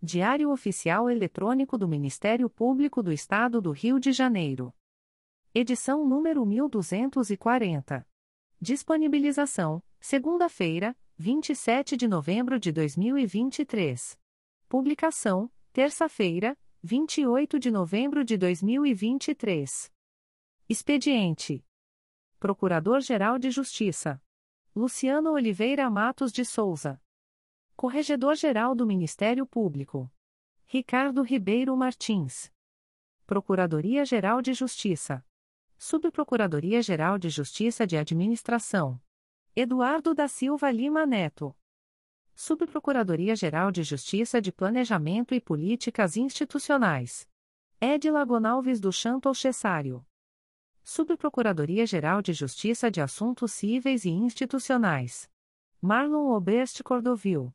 Diário Oficial Eletrônico do Ministério Público do Estado do Rio de Janeiro. Edição número 1240. Disponibilização: segunda-feira, 27 de novembro de 2023. Publicação: terça-feira, 28 de novembro de 2023. Expediente: Procurador-Geral de Justiça Luciano Oliveira Matos de Souza. Corregedor-Geral do Ministério Público. Ricardo Ribeiro Martins. Procuradoria-Geral de Justiça. Subprocuradoria-Geral de Justiça de Administração. Eduardo da Silva Lima Neto. Subprocuradoria-Geral de Justiça de Planejamento e Políticas Institucionais. Edila Gonalves do Chanto Cessário. Subprocuradoria-Geral de Justiça de Assuntos Cíveis e Institucionais. Marlon Oberst Cordovil.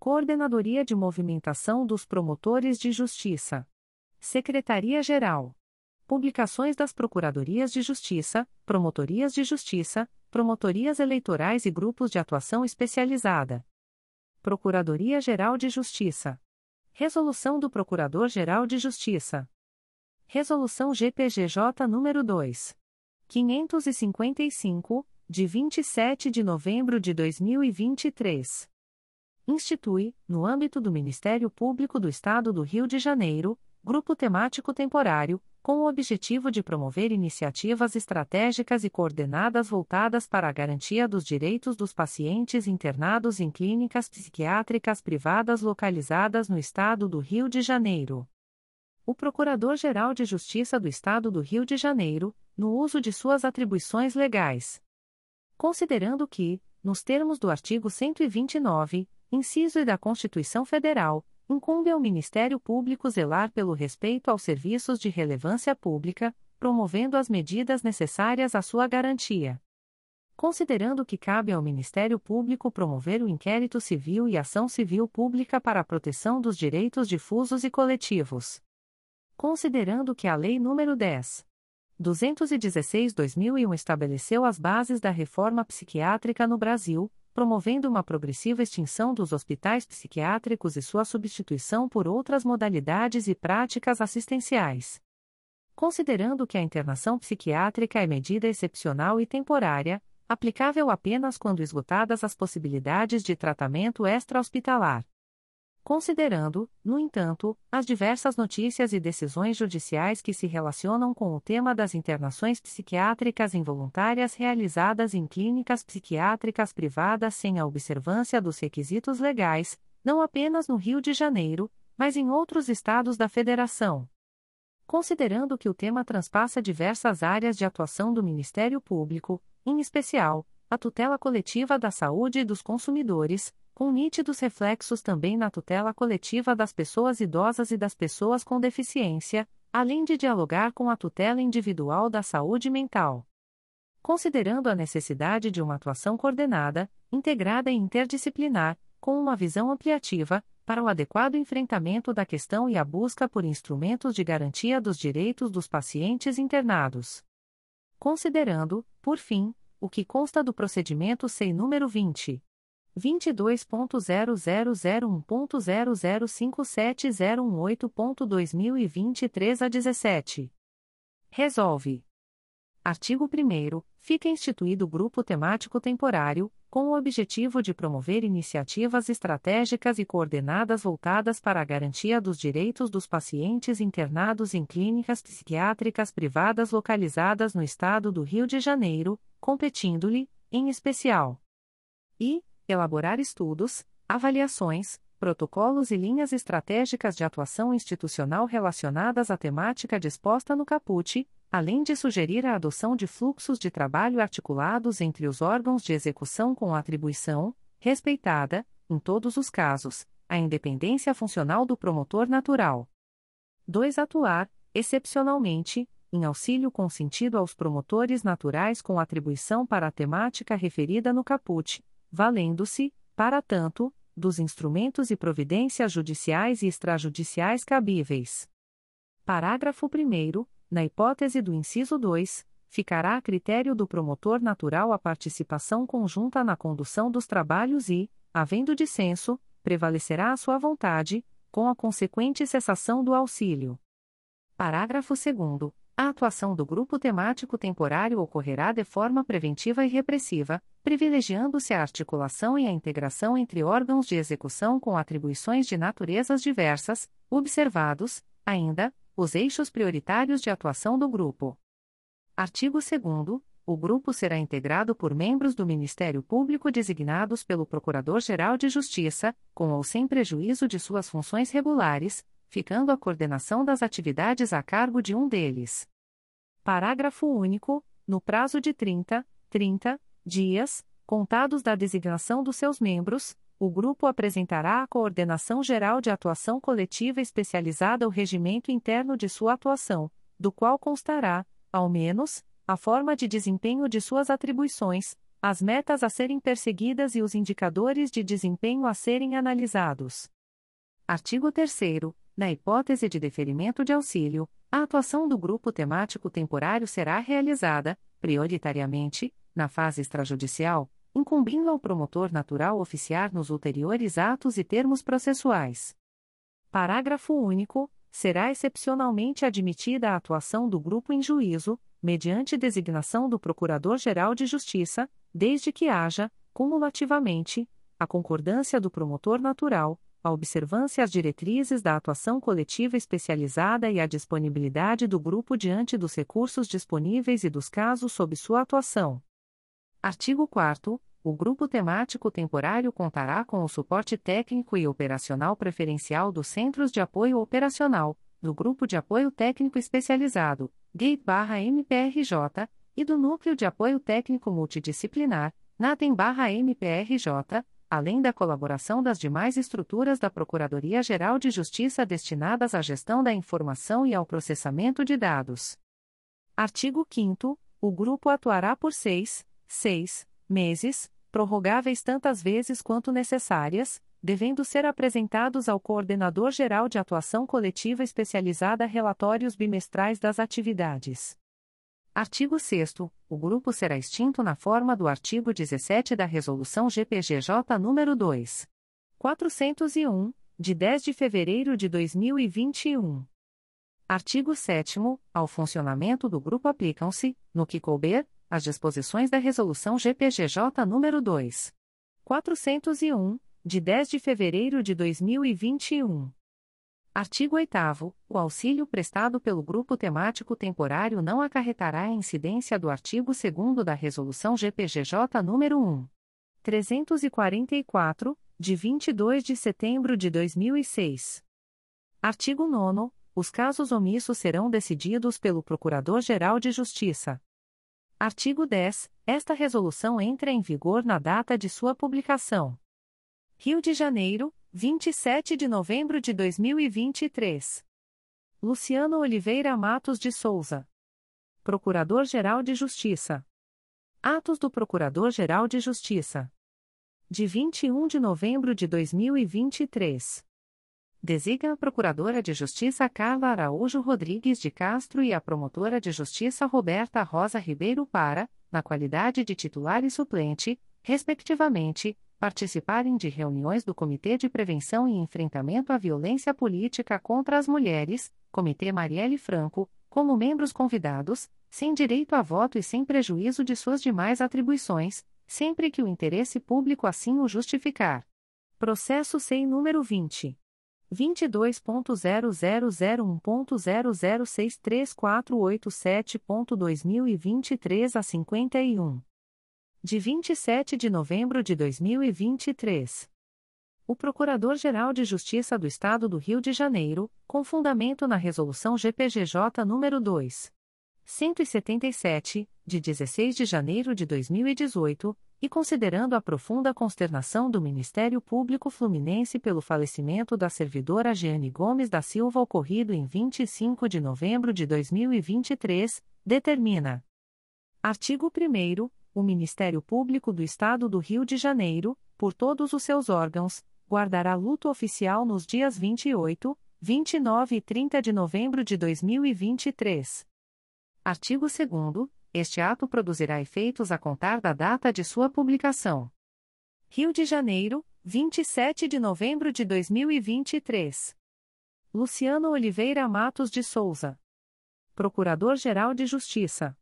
Coordenadoria de Movimentação dos Promotores de Justiça. Secretaria-Geral. Publicações das Procuradorias de Justiça, Promotorias de Justiça, Promotorias Eleitorais e Grupos de Atuação Especializada. Procuradoria-Geral de Justiça. Resolução do Procurador-Geral de Justiça. Resolução GPGJ nº 2. 555, de 27 de novembro de 2023. Institui, no âmbito do Ministério Público do Estado do Rio de Janeiro, Grupo Temático Temporário, com o objetivo de promover iniciativas estratégicas e coordenadas voltadas para a garantia dos direitos dos pacientes internados em clínicas psiquiátricas privadas localizadas no Estado do Rio de Janeiro. O Procurador-Geral de Justiça do Estado do Rio de Janeiro, no uso de suas atribuições legais considerando que, nos termos do artigo 129, inciso e da Constituição Federal, incumbe ao Ministério Público zelar pelo respeito aos serviços de relevância pública, promovendo as medidas necessárias à sua garantia. Considerando que cabe ao Ministério Público promover o inquérito civil e ação civil pública para a proteção dos direitos difusos e coletivos. Considerando que a Lei nº 10. 216-2001 estabeleceu as bases da reforma psiquiátrica no Brasil, promovendo uma progressiva extinção dos hospitais psiquiátricos e sua substituição por outras modalidades e práticas assistenciais. Considerando que a internação psiquiátrica é medida excepcional e temporária, aplicável apenas quando esgotadas as possibilidades de tratamento extra-hospitalar considerando, no entanto, as diversas notícias e decisões judiciais que se relacionam com o tema das internações psiquiátricas involuntárias realizadas em clínicas psiquiátricas privadas sem a observância dos requisitos legais, não apenas no Rio de Janeiro, mas em outros estados da Federação. Considerando que o tema transpassa diversas áreas de atuação do Ministério Público, em especial, a tutela coletiva da saúde e dos consumidores, com nítidos reflexos também na tutela coletiva das pessoas idosas e das pessoas com deficiência, além de dialogar com a tutela individual da saúde mental. Considerando a necessidade de uma atuação coordenada, integrada e interdisciplinar, com uma visão ampliativa, para o adequado enfrentamento da questão e a busca por instrumentos de garantia dos direitos dos pacientes internados. Considerando, por fim, o que consta do procedimento SEI número 20. 22.0001.0057018.2023 a 17. Resolve. Artigo 1 Fica instituído grupo temático temporário, com o objetivo de promover iniciativas estratégicas e coordenadas voltadas para a garantia dos direitos dos pacientes internados em clínicas psiquiátricas privadas localizadas no Estado do Rio de Janeiro, competindo-lhe, em especial, e elaborar estudos, avaliações, protocolos e linhas estratégicas de atuação institucional relacionadas à temática disposta no caput além de sugerir a adoção de fluxos de trabalho articulados entre os órgãos de execução com atribuição, respeitada, em todos os casos, a independência funcional do promotor natural. 2. Atuar, excepcionalmente, em auxílio consentido aos promotores naturais com atribuição para a temática referida no caput, valendo-se, para tanto, dos instrumentos e providências judiciais e extrajudiciais cabíveis. Parágrafo 1 na hipótese do inciso 2, ficará a critério do promotor natural a participação conjunta na condução dos trabalhos e, havendo dissenso, prevalecerá a sua vontade, com a consequente cessação do auxílio. Parágrafo 2. A atuação do grupo temático temporário ocorrerá de forma preventiva e repressiva, privilegiando-se a articulação e a integração entre órgãos de execução com atribuições de naturezas diversas, observados, ainda, os eixos prioritários de atuação do grupo. Artigo 2 o grupo será integrado por membros do Ministério Público designados pelo Procurador-Geral de Justiça, com ou sem prejuízo de suas funções regulares, ficando a coordenação das atividades a cargo de um deles. Parágrafo único. No prazo de 30, 30 dias, contados da designação dos seus membros, o grupo apresentará à Coordenação Geral de Atuação Coletiva Especializada o regimento interno de sua atuação, do qual constará, ao menos, a forma de desempenho de suas atribuições, as metas a serem perseguidas e os indicadores de desempenho a serem analisados. Artigo 3. Na hipótese de deferimento de auxílio, a atuação do grupo temático temporário será realizada, prioritariamente, na fase extrajudicial incumbindo ao promotor natural oficiar nos ulteriores atos e termos processuais. Parágrafo único. Será excepcionalmente admitida a atuação do grupo em juízo, mediante designação do Procurador-Geral de Justiça, desde que haja, cumulativamente, a concordância do promotor natural, a observância às diretrizes da atuação coletiva especializada e a disponibilidade do grupo diante dos recursos disponíveis e dos casos sob sua atuação. Artigo 4 o grupo temático temporário contará com o suporte técnico e operacional preferencial dos Centros de Apoio Operacional, do Grupo de Apoio Técnico Especializado, GATE-MPRJ, e do Núcleo de Apoio Técnico Multidisciplinar, NATEM-MPRJ, além da colaboração das demais estruturas da Procuradoria-Geral de Justiça destinadas à gestão da informação e ao processamento de dados. Artigo 5 O grupo atuará por seis, 6 meses, prorrogáveis tantas vezes quanto necessárias, devendo ser apresentados ao Coordenador Geral de Atuação Coletiva Especializada relatórios bimestrais das atividades. Artigo 6 O grupo será extinto na forma do artigo 17 da Resolução GPGJ nº 2. 401, de 10 de fevereiro de 2021. Artigo 7 Ao funcionamento do grupo aplicam-se, no que couber, as disposições da Resolução GPGJ nº 2. 401, de 10 de fevereiro de 2021. Artigo 8 O auxílio prestado pelo grupo temático temporário não acarretará a incidência do artigo 2 da Resolução GPGJ nº 1. 344, de 22 de setembro de 2006. Artigo 9 Os casos omissos serão decididos pelo Procurador-Geral de Justiça. Artigo 10. Esta resolução entra em vigor na data de sua publicação. Rio de Janeiro, 27 de novembro de 2023. Luciano Oliveira Matos de Souza. Procurador-Geral de Justiça. Atos do Procurador-Geral de Justiça. De 21 de novembro de 2023. Designa a Procuradora de Justiça Carla Araújo Rodrigues de Castro e a Promotora de Justiça Roberta Rosa Ribeiro para, na qualidade de titular e suplente, respectivamente, participarem de reuniões do Comitê de Prevenção e Enfrentamento à Violência Política contra as Mulheres, Comitê Marielle Franco, como membros convidados, sem direito a voto e sem prejuízo de suas demais atribuições, sempre que o interesse público assim o justificar. Processo SEI número 20. 22.0001.0063487.2023 a 51. De 27 de novembro de 2023. O Procurador-Geral de Justiça do Estado do Rio de Janeiro, com fundamento na Resolução GPGJ nº 2. 177, de 16 de janeiro de 2018, e considerando a profunda consternação do Ministério Público Fluminense pelo falecimento da servidora Jeane Gomes da Silva ocorrido em 25 de novembro de 2023, determina. Artigo 1 o Ministério Público do Estado do Rio de Janeiro, por todos os seus órgãos, guardará luto oficial nos dias 28, 29 e 30 de novembro de 2023. Artigo 2 Este ato produzirá efeitos a contar da data de sua publicação. Rio de Janeiro, 27 de novembro de 2023. Luciano Oliveira Matos de Souza. Procurador-Geral de Justiça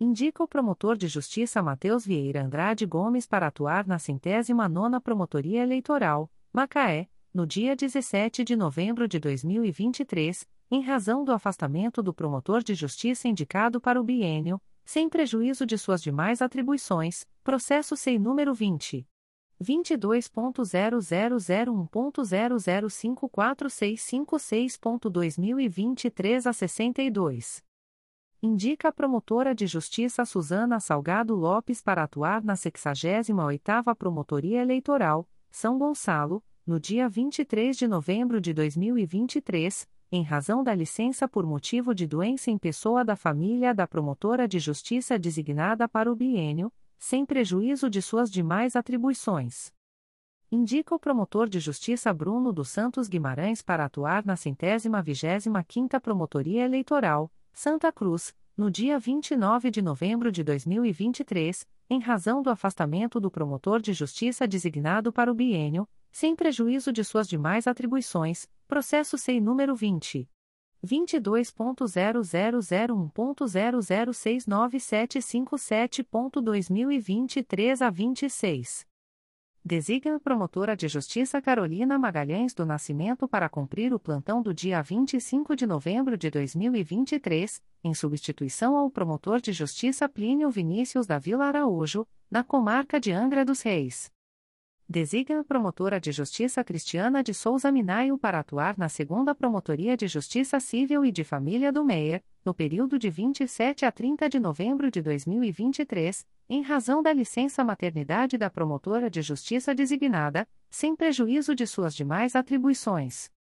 indica o promotor de justiça Matheus Vieira Andrade Gomes para atuar na centésima nona Promotoria Eleitoral, Macaé, no dia 17 de novembro de 2023, em razão do afastamento do promotor de justiça indicado para o biênio, sem prejuízo de suas demais atribuições, processo SEI número 20. 22.0001.0054656.2023 a 62 indica a promotora de justiça Susana Salgado Lopes para atuar na 68ª Promotoria Eleitoral, São Gonçalo, no dia 23 de novembro de 2023, em razão da licença por motivo de doença em pessoa da família da promotora de justiça designada para o biênio, sem prejuízo de suas demais atribuições. Indica o promotor de justiça Bruno dos Santos Guimarães para atuar na centésima vigésima quinta Promotoria Eleitoral, Santa Cruz, no dia 29 de novembro de 2023, em razão do afastamento do promotor de justiça designado para o biênio, sem prejuízo de suas demais atribuições, processo SEI número 20. 22.0001.0069757.2023 a 26. Designa promotora de justiça Carolina Magalhães do Nascimento para cumprir o plantão do dia 25 de novembro de 2023, em substituição ao promotor de justiça Plínio Vinícius da Vila Araújo, na comarca de Angra dos Reis. Designa a promotora de justiça Cristiana de Souza Minaio para atuar na segunda Promotoria de Justiça Civil e de Família do Meier, no período de 27 a 30 de novembro de 2023, em razão da licença maternidade da promotora de justiça designada, sem prejuízo de suas demais atribuições.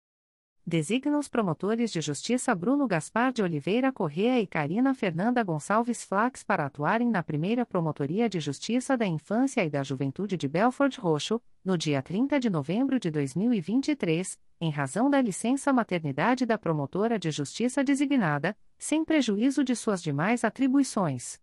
Designa os promotores de justiça Bruno Gaspar de Oliveira Correa e Karina Fernanda Gonçalves Flax para atuarem na primeira Promotoria de Justiça da Infância e da Juventude de Belford Roxo, no dia 30 de novembro de 2023, em razão da licença maternidade da promotora de justiça designada, sem prejuízo de suas demais atribuições.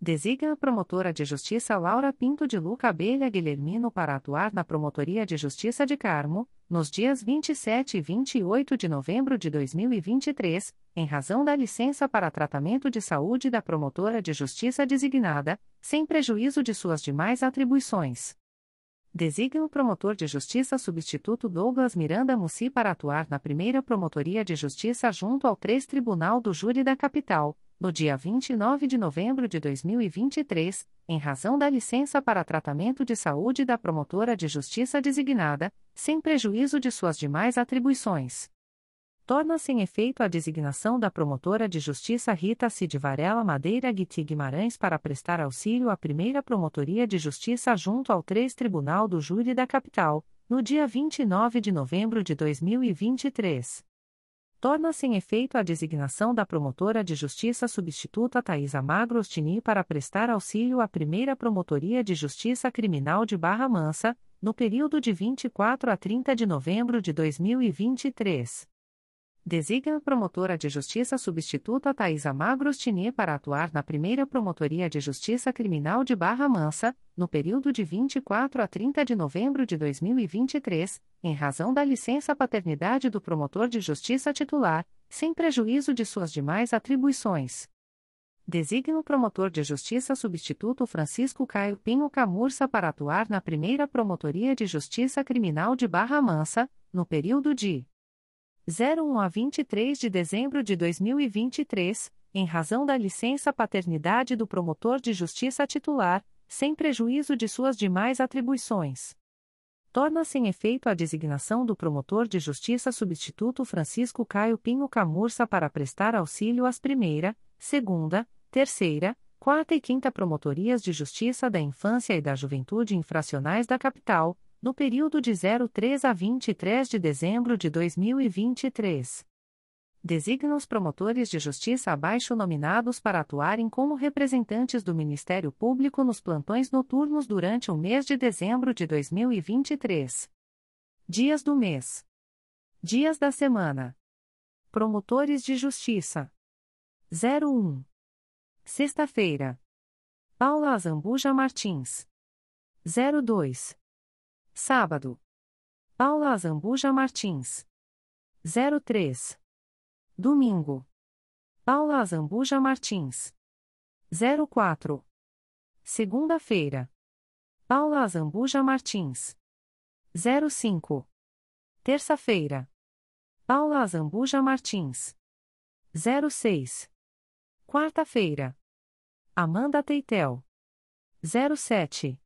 Designa a promotora de justiça Laura Pinto de Luca Abelha Guilhermino para atuar na Promotoria de Justiça de Carmo, nos dias 27 e 28 de novembro de 2023, em razão da licença para tratamento de saúde da promotora de justiça designada, sem prejuízo de suas demais atribuições. Designa o promotor de justiça substituto Douglas Miranda Mussi para atuar na primeira Promotoria de Justiça junto ao 3 Tribunal do Júri da Capital no dia 29 de novembro de 2023, em razão da licença para tratamento de saúde da promotora de justiça designada, sem prejuízo de suas demais atribuições. Torna-se em efeito a designação da promotora de justiça Rita Cid Varela Madeira Guiti Guimarães para prestar auxílio à primeira promotoria de justiça junto ao 3 Tribunal do Júri da Capital, no dia 29 de novembro de 2023 torna-se em efeito a designação da promotora de justiça substituta Thais Magro Ostini para prestar auxílio à primeira Promotoria de Justiça Criminal de Barra Mansa, no período de 24 a 30 de novembro de 2023. Designa promotora de justiça substituta Thaisa Magros Tinier para atuar na primeira Promotoria de Justiça Criminal de Barra Mansa, no período de 24 a 30 de novembro de 2023, em razão da licença paternidade do promotor de justiça titular, sem prejuízo de suas demais atribuições. Designa o promotor de justiça substituto Francisco Caio Pinho Camurça para atuar na primeira Promotoria de Justiça Criminal de Barra Mansa, no período de 01 a 23 de dezembro de 2023, em razão da licença paternidade do promotor de justiça titular, sem prejuízo de suas demais atribuições. Torna-se em efeito a designação do promotor de justiça substituto Francisco Caio Pinho Camurça para prestar auxílio às primeira, segunda, terceira, quarta e quinta promotorias de justiça da infância e da juventude infracionais da capital, no período de 03 a 23 de dezembro de 2023. Designa os promotores de justiça abaixo nominados para atuarem como representantes do Ministério Público nos plantões noturnos durante o mês de dezembro de 2023. Dias do mês. Dias da semana. Promotores de Justiça. 01. Sexta-feira. Paula Azambuja Martins. 02. Sábado. Paula Azambuja Martins. 03. Domingo. Paula Azambuja Martins. 04. Segunda-feira. Paula Azambuja Martins. 05. Terça-feira. Paula Azambuja Martins. 06. Quarta-feira. Amanda Teitel. 07.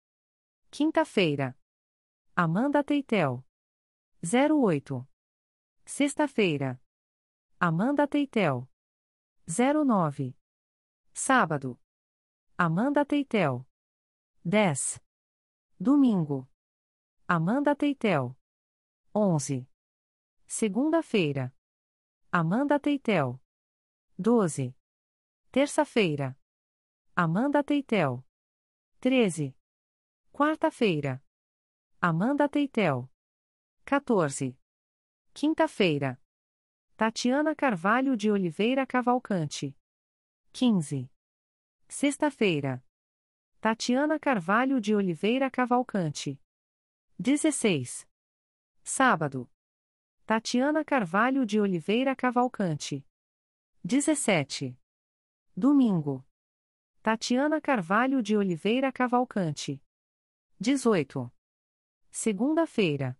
Quinta-feira. Amanda Teitel. 08. Sexta-feira. Amanda Teitel. 09. Sábado. Amanda Teitel. 10. Domingo. Amanda Teitel. 11. Segunda-feira. Amanda Teitel. 12. Terça-feira. Amanda Teitel. 13. Quarta-feira. Amanda Teitel. 14. Quinta-feira. Tatiana Carvalho de Oliveira Cavalcante. 15. Sexta-feira. Tatiana Carvalho de Oliveira Cavalcante. 16. Sábado. Tatiana Carvalho de Oliveira Cavalcante. 17. Domingo. Tatiana Carvalho de Oliveira Cavalcante. 18. Segunda-feira.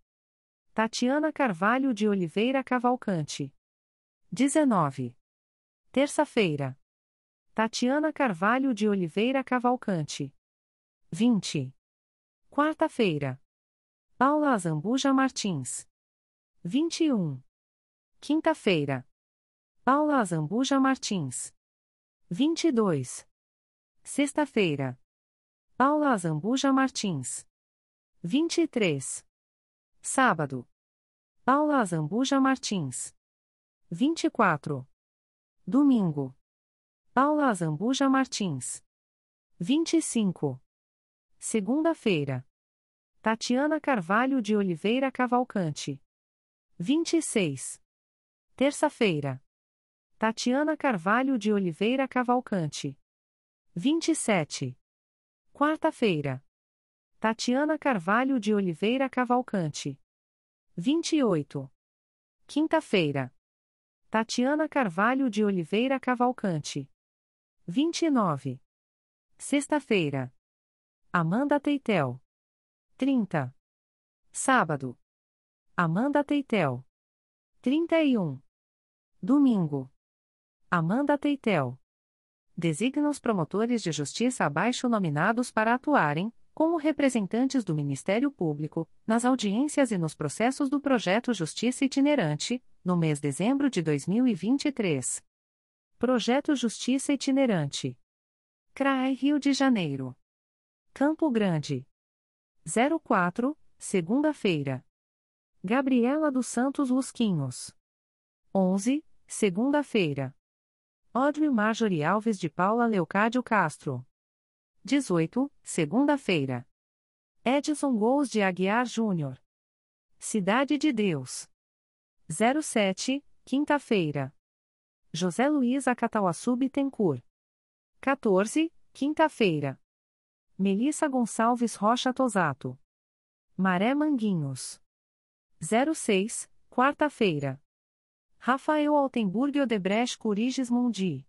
Tatiana Carvalho de Oliveira Cavalcante. 19. Terça-feira. Tatiana Carvalho de Oliveira Cavalcante. 20. Quarta-feira. Paula Azambuja Martins. 21. Quinta-feira. Paula Azambuja Martins. 22. Sexta-feira. Paula Azambuja Martins. 23. Sábado. Paula Azambuja Martins. 24. Domingo. Paula Azambuja Martins. 25. Segunda-feira. Tatiana Carvalho de Oliveira Cavalcante. 26. Terça-feira. Tatiana Carvalho de Oliveira Cavalcante. 27. Quarta-feira. Tatiana Carvalho de Oliveira Cavalcante. 28. Quinta-feira. Tatiana Carvalho de Oliveira Cavalcante. 29. Sexta-feira. Amanda Teitel. 30. Sábado. Amanda Teitel. 31. Domingo. Amanda Teitel. Designa os promotores de justiça abaixo nominados para atuarem, como representantes do Ministério Público, nas audiências e nos processos do projeto Justiça Itinerante, no mês de dezembro de 2023. Projeto Justiça Itinerante. CRAE Rio de Janeiro. Campo Grande. 04, segunda-feira. Gabriela dos Santos Lusquinhos. 11, segunda-feira. Audrey Marjorie Alves de Paula Leocádio Castro. 18, segunda-feira. Edson Gous de Aguiar Júnior. Cidade de Deus. 07, quinta-feira. José Luiz Acatauaçu Bittencourt. 14, quinta-feira. Melissa Gonçalves Rocha Tosato. Maré Manguinhos. 06, quarta-feira. Rafael Altenburg Odebrecht Curiges Mundi.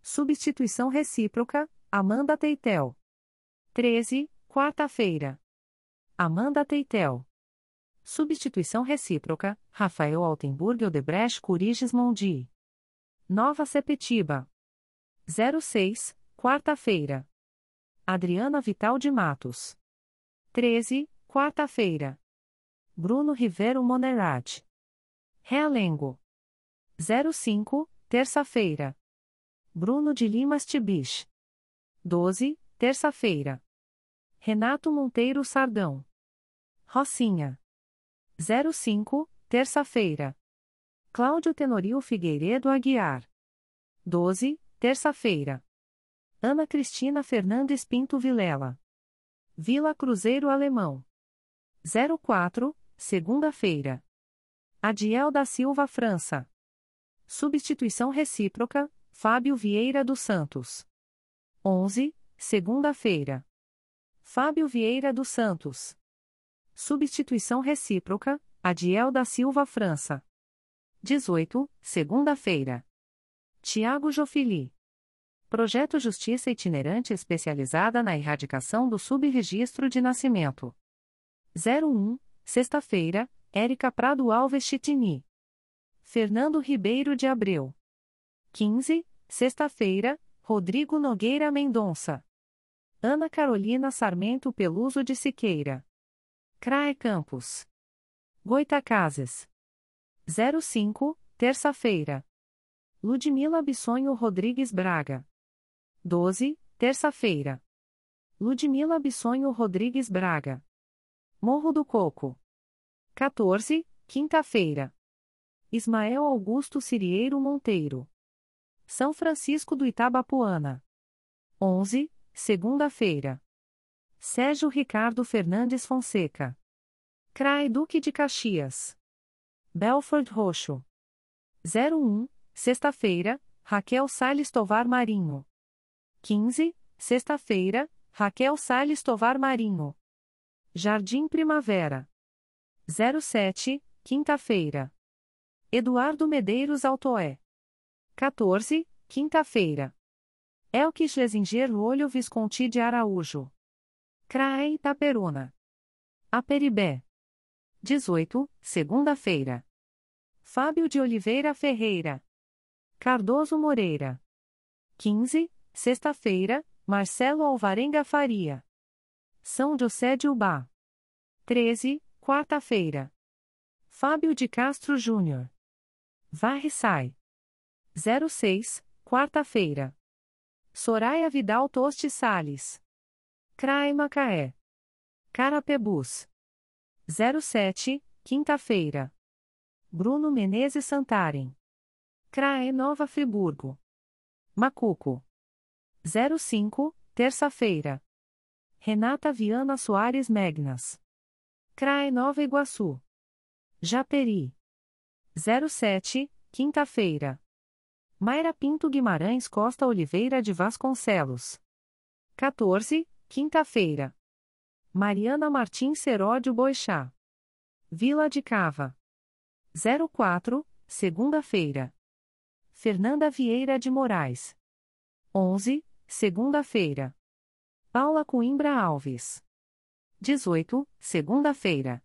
Substituição recíproca, Amanda Teitel. 13, quarta-feira. Amanda Teitel. Substituição recíproca, Rafael Altenburg Odebrecht Curiges Mondi. Nova Sepetiba. 06, quarta-feira. Adriana Vital de Matos. 13, quarta-feira. Bruno Rivero Monerat. Realengo. 05, terça-feira. Bruno de Limas Tibich. 12, terça-feira. Renato Monteiro Sardão. Rocinha. 05, terça-feira. Cláudio Tenorio Figueiredo Aguiar. 12, terça-feira. Ana Cristina Fernandes Pinto Vilela. Vila Cruzeiro Alemão. 04, segunda-feira. Adiel da Silva França. Substituição recíproca, Fábio Vieira dos Santos. 11, segunda-feira. Fábio Vieira dos Santos. Substituição recíproca, Adiel da Silva França. 18, segunda-feira. Tiago Jofili. Projeto Justiça Itinerante Especializada na Erradicação do Subregistro de Nascimento. 01, sexta-feira, Érica Prado Alves Chitini. Fernando Ribeiro de Abreu. 15, sexta-feira, Rodrigo Nogueira Mendonça. Ana Carolina Sarmento Peluso de Siqueira. CRAE Campos. Goitacazes. 05, terça-feira. Ludmila Bissonho Rodrigues Braga. 12, terça-feira. Ludmila Bissonho Rodrigues Braga. Morro do Coco. 14, quinta-feira. Ismael Augusto Cirieiro Monteiro. São Francisco do Itabapuana. 11, segunda-feira. Sérgio Ricardo Fernandes Fonseca. CRAE Duque de Caxias. Belford Roxo. 01, sexta-feira, Raquel Salles Tovar Marinho. 15, sexta-feira, Raquel Salles Tovar Marinho. Jardim Primavera. 07, quinta-feira. Eduardo Medeiros Altoé. 14, quinta-feira. Elke Schlesinger Olho Visconti de Araújo. CRAE Itaperuna. Aperibé. 18, segunda-feira. Fábio de Oliveira Ferreira. Cardoso Moreira. 15, sexta-feira, Marcelo Alvarenga Faria. São José de Ubá. 13, quarta-feira. Fábio de Castro Júnior. Varre Sai. 06, quarta-feira. Soraya Vidal Toste Sales. CRAE Macaé. Carapebus. 07, quinta-feira. Bruno Menezes Santarem. CRAE Nova Friburgo. Macuco. 05, terça-feira. Renata Viana Soares Megnas. CRAE Nova Iguaçu. Japeri. 07, quinta-feira. Mayra Pinto Guimarães Costa Oliveira de Vasconcelos. 14, quinta-feira. Mariana Martins Seródio Boixá. Vila de Cava. 04, segunda-feira. Fernanda Vieira de Moraes. 11, segunda-feira. Paula Coimbra Alves. 18, segunda-feira.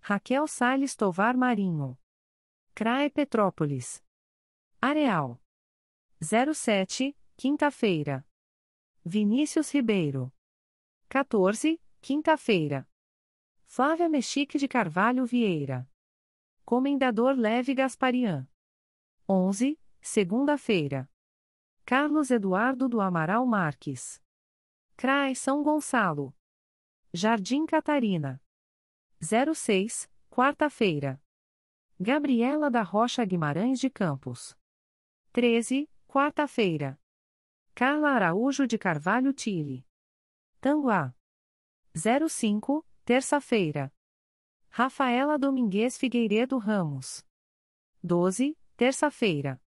Raquel Salles Tovar Marinho. CRAE Petrópolis. Areal. 07, quinta-feira. Vinícius Ribeiro. 14, quinta-feira. Flávia Mexique de Carvalho Vieira. Comendador Leve Gasparian. 11, segunda-feira. Carlos Eduardo do Amaral Marques. CRAE São Gonçalo. Jardim Catarina. 06, quarta-feira. Gabriela da Rocha Guimarães de Campos. 13, quarta-feira. Carla Araújo de Carvalho Tille. Tanguá. 05, terça-feira. Rafaela Domingues Figueiredo Ramos. 12, terça-feira.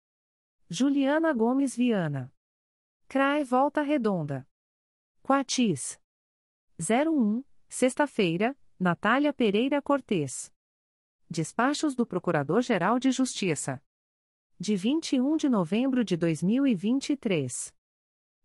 Juliana Gomes Viana. CRAE Volta Redonda. Quatis. 01, sexta-feira, Natália Pereira Cortes. Despachos do Procurador-Geral de Justiça. De 21 de novembro de 2023.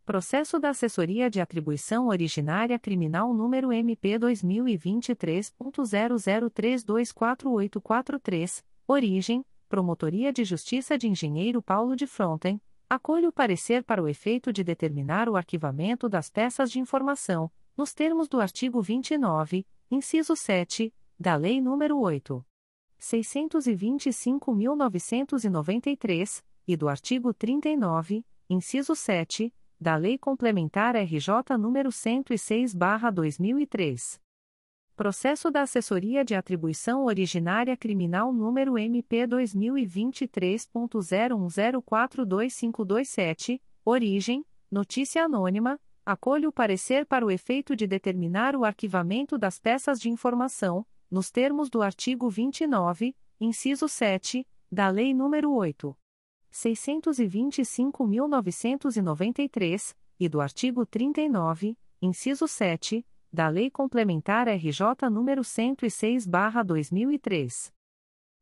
Processo da Assessoria de Atribuição Originária Criminal número MP 2023.00324843, origem, Promotoria de Justiça de Engenheiro Paulo de Fronten, acolho o parecer para o efeito de determinar o arquivamento das peças de informação, nos termos do artigo 29, inciso 7, da Lei nº 8. 625.993, e do artigo 39, inciso 7, da Lei Complementar RJ nº 106/2003. Processo da Assessoria de Atribuição Originária Criminal número MP 2023.01042527, origem, notícia anônima, acolho o parecer para o efeito de determinar o arquivamento das peças de informação, nos termos do artigo 29, inciso 7, da Lei nº 8. 625.993, e do artigo 39, inciso 7, da Lei Complementar RJ nº 106/2003.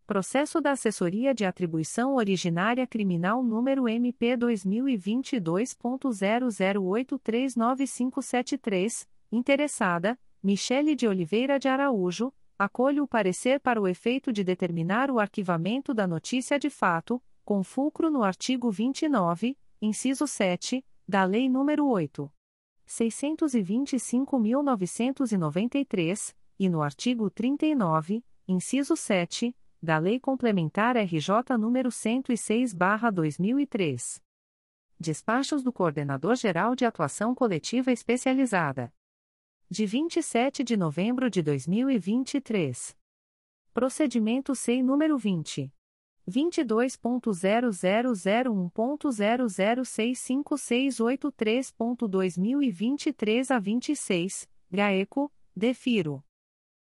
Processo da Assessoria de Atribuição Originária Criminal número MP 2022.00839573, interessada, Michele de Oliveira de Araújo, acolho o parecer para o efeito de determinar o arquivamento da notícia de fato, com fulcro no artigo 29, inciso 7, da Lei nº 8. 625.993, e no artigo 39, inciso 7, da Lei Complementar RJ nº 106/2003. Despachos do Coordenador-Geral de Atuação Coletiva Especializada. De 27 de novembro de 2023. Procedimento SEI número 20 22.0001.0065683.2023 a 26, GAECO, DEFIRO.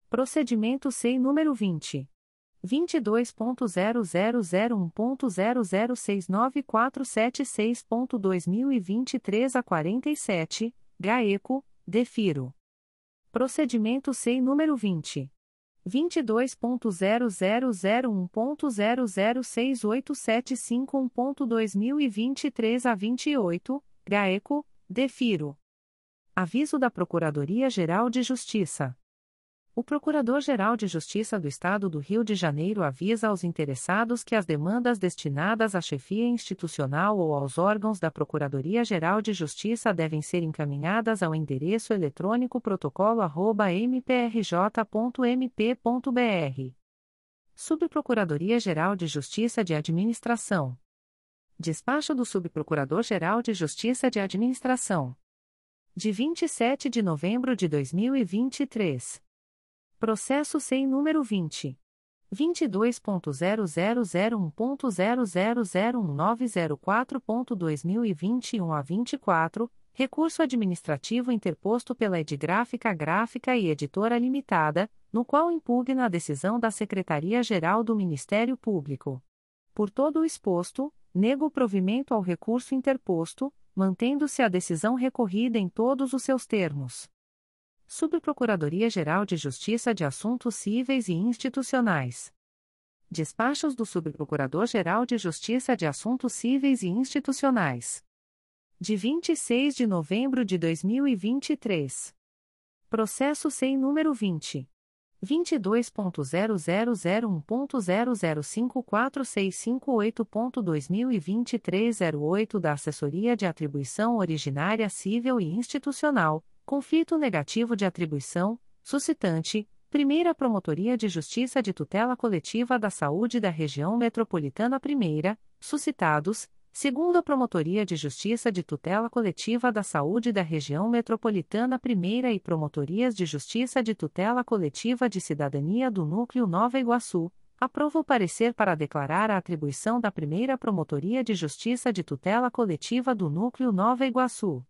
Procedimento SEI número 20. 22.0001.0069476.2023 a 47, GAECO, DEFIRO. Procedimento SEI número 20. 22.0001.0068751.2023 a 28, GAECO, DEFIRO. Aviso da Procuradoria-Geral de Justiça. O Procurador-Geral de Justiça do Estado do Rio de Janeiro avisa aos interessados que as demandas destinadas à chefia institucional ou aos órgãos da Procuradoria-Geral de Justiça devem ser encaminhadas ao endereço eletrônico protocolo@mprj.mp.br. Subprocuradoria-Geral de Justiça de Administração. Despacho do Subprocurador-Geral de Justiça de Administração. De 27 de novembro de 2023. Processo sem número 20. 22.0001.0001904.2021 a 24, recurso administrativo interposto pela Edgráfica Gráfica e Editora Limitada, no qual impugna a decisão da Secretaria-Geral do Ministério Público. Por todo o exposto, nego provimento ao recurso interposto, mantendo-se a decisão recorrida em todos os seus termos. Subprocuradoria-Geral de Justiça de Assuntos Cíveis e Institucionais. Despachos do Subprocurador-Geral de Justiça de Assuntos Cíveis e Institucionais. De 26 de novembro de 2023. Processo sem número 20. 22.0001.0054658.2023 08 da Assessoria de Atribuição Originária Civil e Institucional Conflito negativo de atribuição, suscitante, Primeira Promotoria de Justiça de Tutela Coletiva da Saúde da Região Metropolitana Primeira, suscitados, Segunda Promotoria de Justiça de Tutela Coletiva da Saúde da Região Metropolitana Primeira e Promotorias de Justiça de Tutela Coletiva de Cidadania do Núcleo Nova Iguaçu, aprova o parecer para declarar a atribuição da Primeira Promotoria de Justiça de Tutela Coletiva do Núcleo Nova Iguaçu.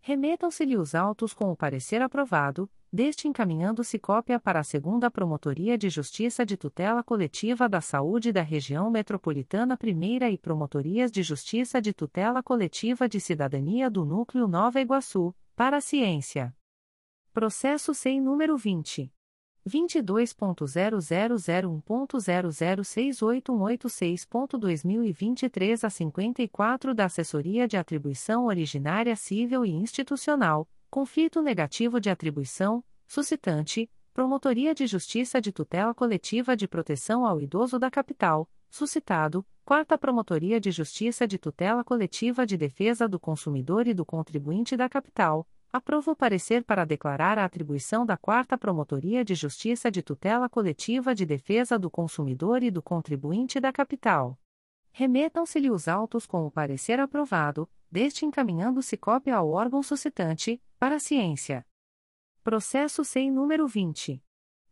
Remetam-se-lhe os autos com o parecer aprovado, deste encaminhando-se cópia para a Segunda Promotoria de Justiça de Tutela Coletiva da Saúde da Região Metropolitana I e Promotorias de Justiça de Tutela Coletiva de Cidadania do Núcleo Nova Iguaçu, para a ciência. Processo SEI número 20. 22.0001.0068186.2023 a 54 da Assessoria de Atribuição Originária Civil e Institucional, conflito negativo de atribuição, suscitante, Promotoria de Justiça de Tutela Coletiva de Proteção ao Idoso da Capital, suscitado, Quarta Promotoria de Justiça de Tutela Coletiva de Defesa do Consumidor e do Contribuinte da Capital, Aprovo o parecer para declarar a atribuição da Quarta Promotoria de Justiça de Tutela Coletiva de Defesa do Consumidor e do Contribuinte da Capital. Remetam-se-lhe os autos com o parecer aprovado, deste encaminhando-se cópia ao órgão suscitante, para ciência. Processo SEI número 20.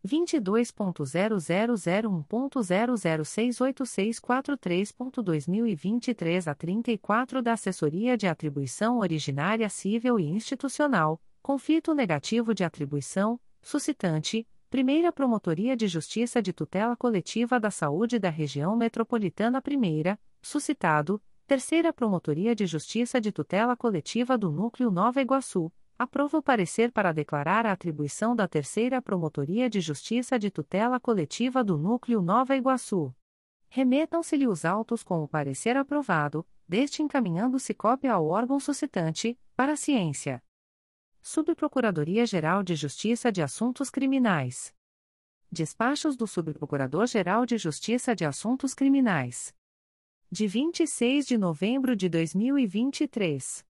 22.0001.0068643.2023 a 34 da Assessoria de Atribuição Originária Civil e Institucional, conflito negativo de atribuição, suscitante, Primeira Promotoria de Justiça de Tutela Coletiva da Saúde da Região Metropolitana I, suscitado, Terceira Promotoria de Justiça de Tutela Coletiva do Núcleo Nova Iguaçu, Aprova o parecer para declarar a atribuição da Terceira Promotoria de Justiça de Tutela Coletiva do Núcleo Nova Iguaçu. Remetam-se-lhe os autos com o parecer aprovado, deste encaminhando-se cópia ao órgão suscitante, para ciência. Subprocuradoria-Geral de Justiça de Assuntos Criminais. Despachos do Subprocurador-Geral de Justiça de Assuntos Criminais. De 26 de novembro de 2023.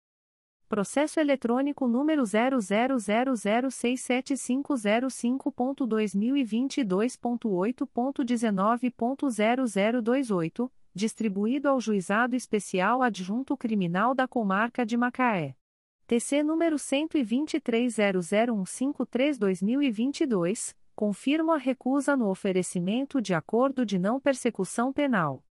Processo eletrônico número 000067505.2022.8.19.0028, distribuído ao Juizado Especial Adjunto Criminal da Comarca de Macaé. TC número 12300153-2022, confirmo a recusa no oferecimento de acordo de não persecução penal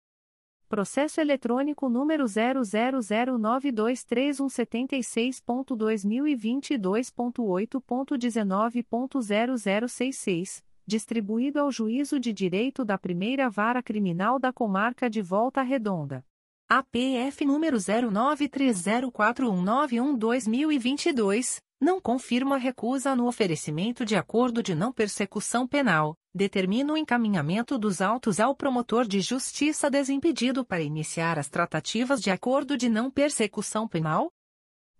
Processo eletrônico número 000923176.2022.8.19.0066, distribuído ao Juízo de Direito da Primeira Vara Criminal da Comarca de Volta Redonda. APF número 09304191-2022, não confirma recusa no oferecimento de acordo de não persecução penal, determina o encaminhamento dos autos ao promotor de justiça desimpedido para iniciar as tratativas de acordo de não persecução penal.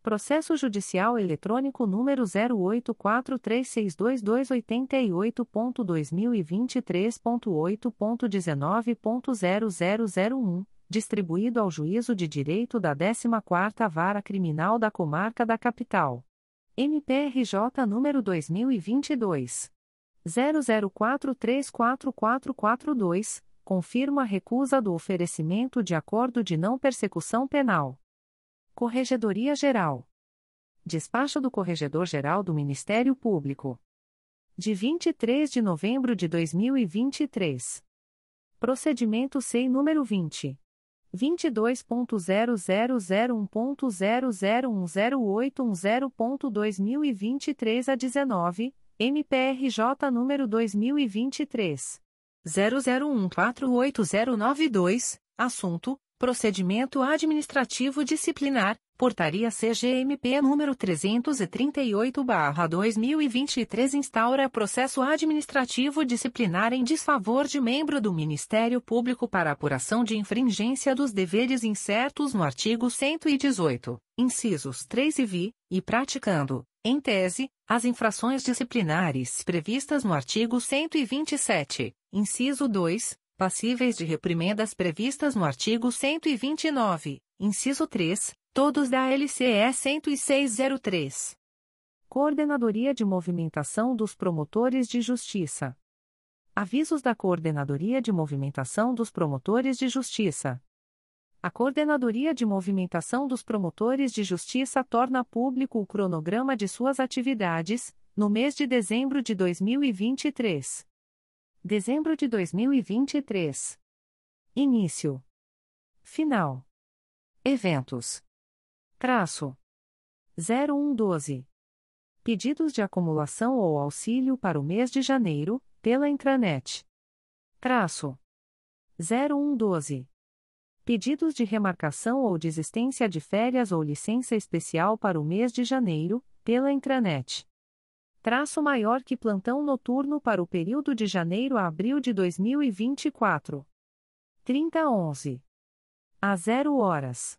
Processo Judicial Eletrônico número 084362288.2023.8.19.0001, distribuído ao Juízo de Direito da 14ª Vara Criminal da Comarca da Capital. MPRJ número 2022 00434442, confirma a recusa do oferecimento de acordo de não persecução penal. Corregedoria Geral. Despacho do Corregedor-Geral do Ministério Público. De 23 de novembro de 2023. Procedimento SEI número 20. 22.0001.0010810.2023 a 19, MPRJ número 2023 00148092, assunto: Procedimento Administrativo Disciplinar, Portaria CGMP número 338/2023 instaura processo administrativo disciplinar em desfavor de membro do Ministério Público para apuração de infringência dos deveres incertos no artigo 118, incisos 3 e vi, e praticando em tese, as infrações disciplinares previstas no artigo 127, inciso 2, passíveis de reprimendas previstas no artigo 129, inciso 3, todos da LCE 10603. Coordenadoria de Movimentação dos Promotores de Justiça. Avisos da Coordenadoria de Movimentação dos Promotores de Justiça. A Coordenadoria de Movimentação dos Promotores de Justiça torna público o cronograma de suas atividades, no mês de dezembro de 2023. Dezembro de 2023. Início. Final. Eventos. Traço. 0112. Pedidos de acumulação ou auxílio para o mês de janeiro, pela intranet. Traço. 0112. Pedidos de remarcação ou desistência de férias ou licença especial para o mês de janeiro, pela intranet. Traço maior que plantão noturno para o período de janeiro a abril de 2024. 3011. A 0 horas.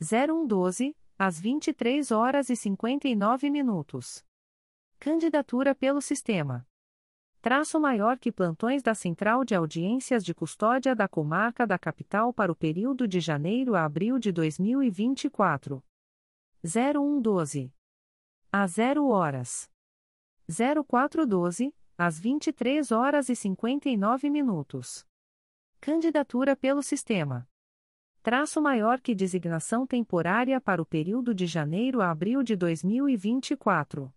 0112, às 23 horas e 59 minutos. Candidatura pelo sistema. Traço maior que plantões da Central de Audiências de Custódia da Comarca da Capital para o período de janeiro a abril de 2024. 0112. A 0 horas. 0412, às 23 horas e 59 minutos. Candidatura pelo sistema traço maior que designação temporária para o período de janeiro a abril de 2024.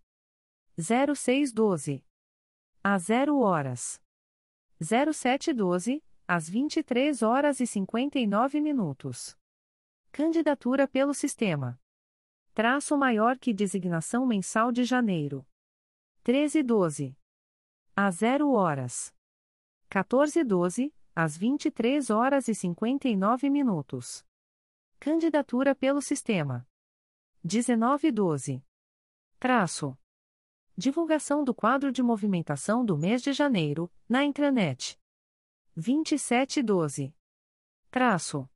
0612. A 0 horas. 0712, às 23 horas e 59 minutos. Candidatura pelo sistema. Traço maior que designação mensal de janeiro. 1312. A 0 horas. 1412, às 23 horas e 59 minutos. Candidatura pelo sistema. 1912. Traço. Divulgação do quadro de movimentação do mês de janeiro, na intranet. 2712. Traço.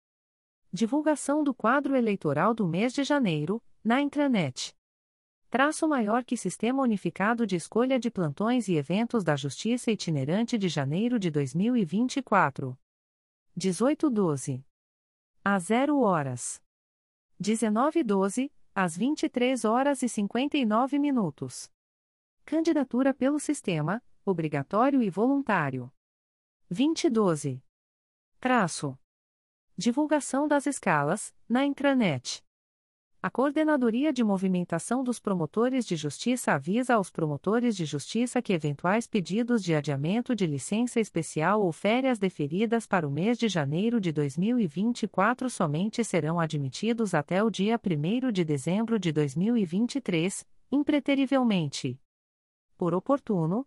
Divulgação do quadro eleitoral do mês de janeiro, na intranet traço maior que Sistema Unificado de Escolha de Plantões e Eventos da Justiça Itinerante de janeiro de 2024. 1812. A 0 horas. 1912, às 23 horas e 59 minutos. Candidatura pelo Sistema, obrigatório e voluntário. 2012. Traço. Divulgação das escalas, na intranet. A Coordenadoria de Movimentação dos Promotores de Justiça avisa aos promotores de justiça que eventuais pedidos de adiamento de licença especial ou férias deferidas para o mês de janeiro de 2024 somente serão admitidos até o dia 1 de dezembro de 2023, impreterivelmente. Por oportuno,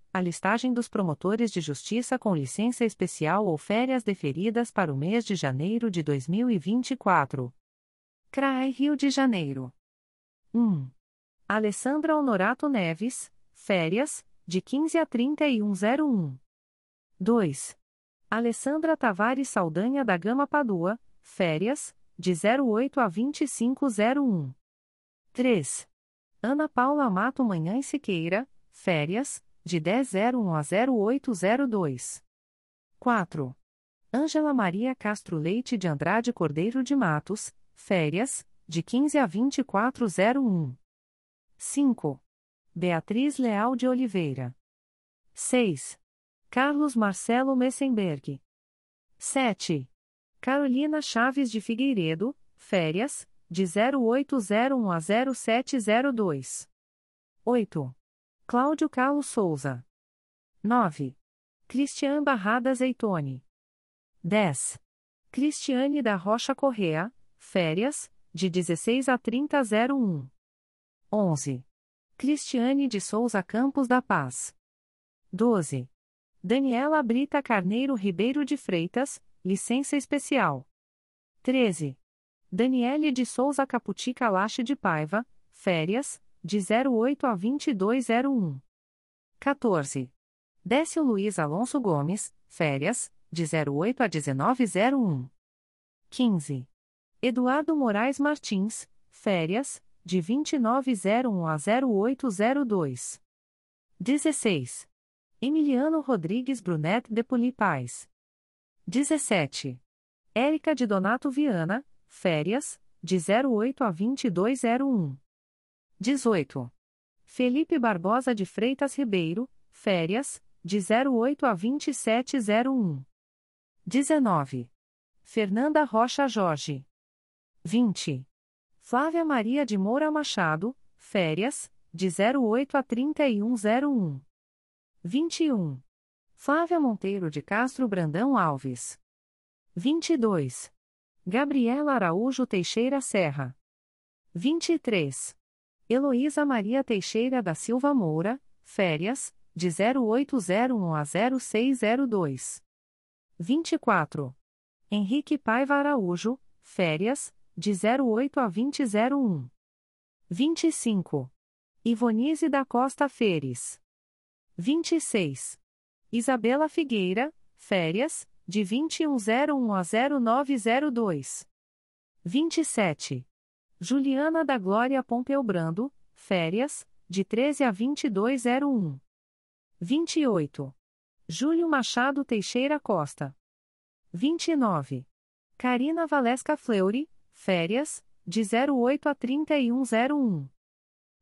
a listagem dos promotores de justiça com licença especial ou férias deferidas para o mês de janeiro de 2024. CRAE Rio de Janeiro. 1. Alessandra Honorato Neves, férias, de 15 a 3101. 2. Alessandra Tavares Saldanha da Gama Padua, férias, de 08 a 2501. 3. Ana Paula Mato Manhã Siqueira, férias, de 1001 a 0802. 4. Ângela Maria Castro Leite de Andrade Cordeiro de Matos, férias, de 15 a 2401. 5. Beatriz Leal de Oliveira. 6. Carlos Marcelo Messenberg. 7. Carolina Chaves de Figueiredo, férias, de 0801 a 0702. 8. Cláudio Carlos Souza. 9. Cristian Barrada Zeitone. 10. Cristiane da Rocha Correa, férias, de 16 a 3001. 11. Cristiane de Souza Campos da Paz. 12. Daniela Brita Carneiro Ribeiro de Freitas, licença especial. 13. Daniele de Souza Caputica Lache de Paiva, férias, de 08 a 2201. 14. Décio Luiz Alonso Gomes, férias, de 08 a 1901. 15. Eduardo Moraes Martins, férias, de 2901 a 0802. 16. Emiliano Rodrigues Brunet de Poli Paz. 17. Érica de Donato Viana, férias, de 08 a 2201. 18. Felipe Barbosa de Freitas Ribeiro, férias, de 08 a 2701. 19. Fernanda Rocha Jorge. 20. Flávia Maria de Moura Machado, férias, de 08 a 3101. 21. Flávia Monteiro de Castro Brandão Alves. 22. Gabriela Araújo Teixeira Serra. 23. Heloísa Maria Teixeira da Silva Moura, férias, de 0801 a 0602. 24. Henrique Paiva Araújo, férias, de 08 a 2001. 25. Ivonise da Costa Feres. 26. Isabela Figueira, férias, de 2101 a 0902. 27. Juliana da Glória Pompeu Brando, férias, de 13 a 2201. 28. Júlio Machado Teixeira Costa. 29. Karina Valesca Fleury, férias, de 08 a 3101.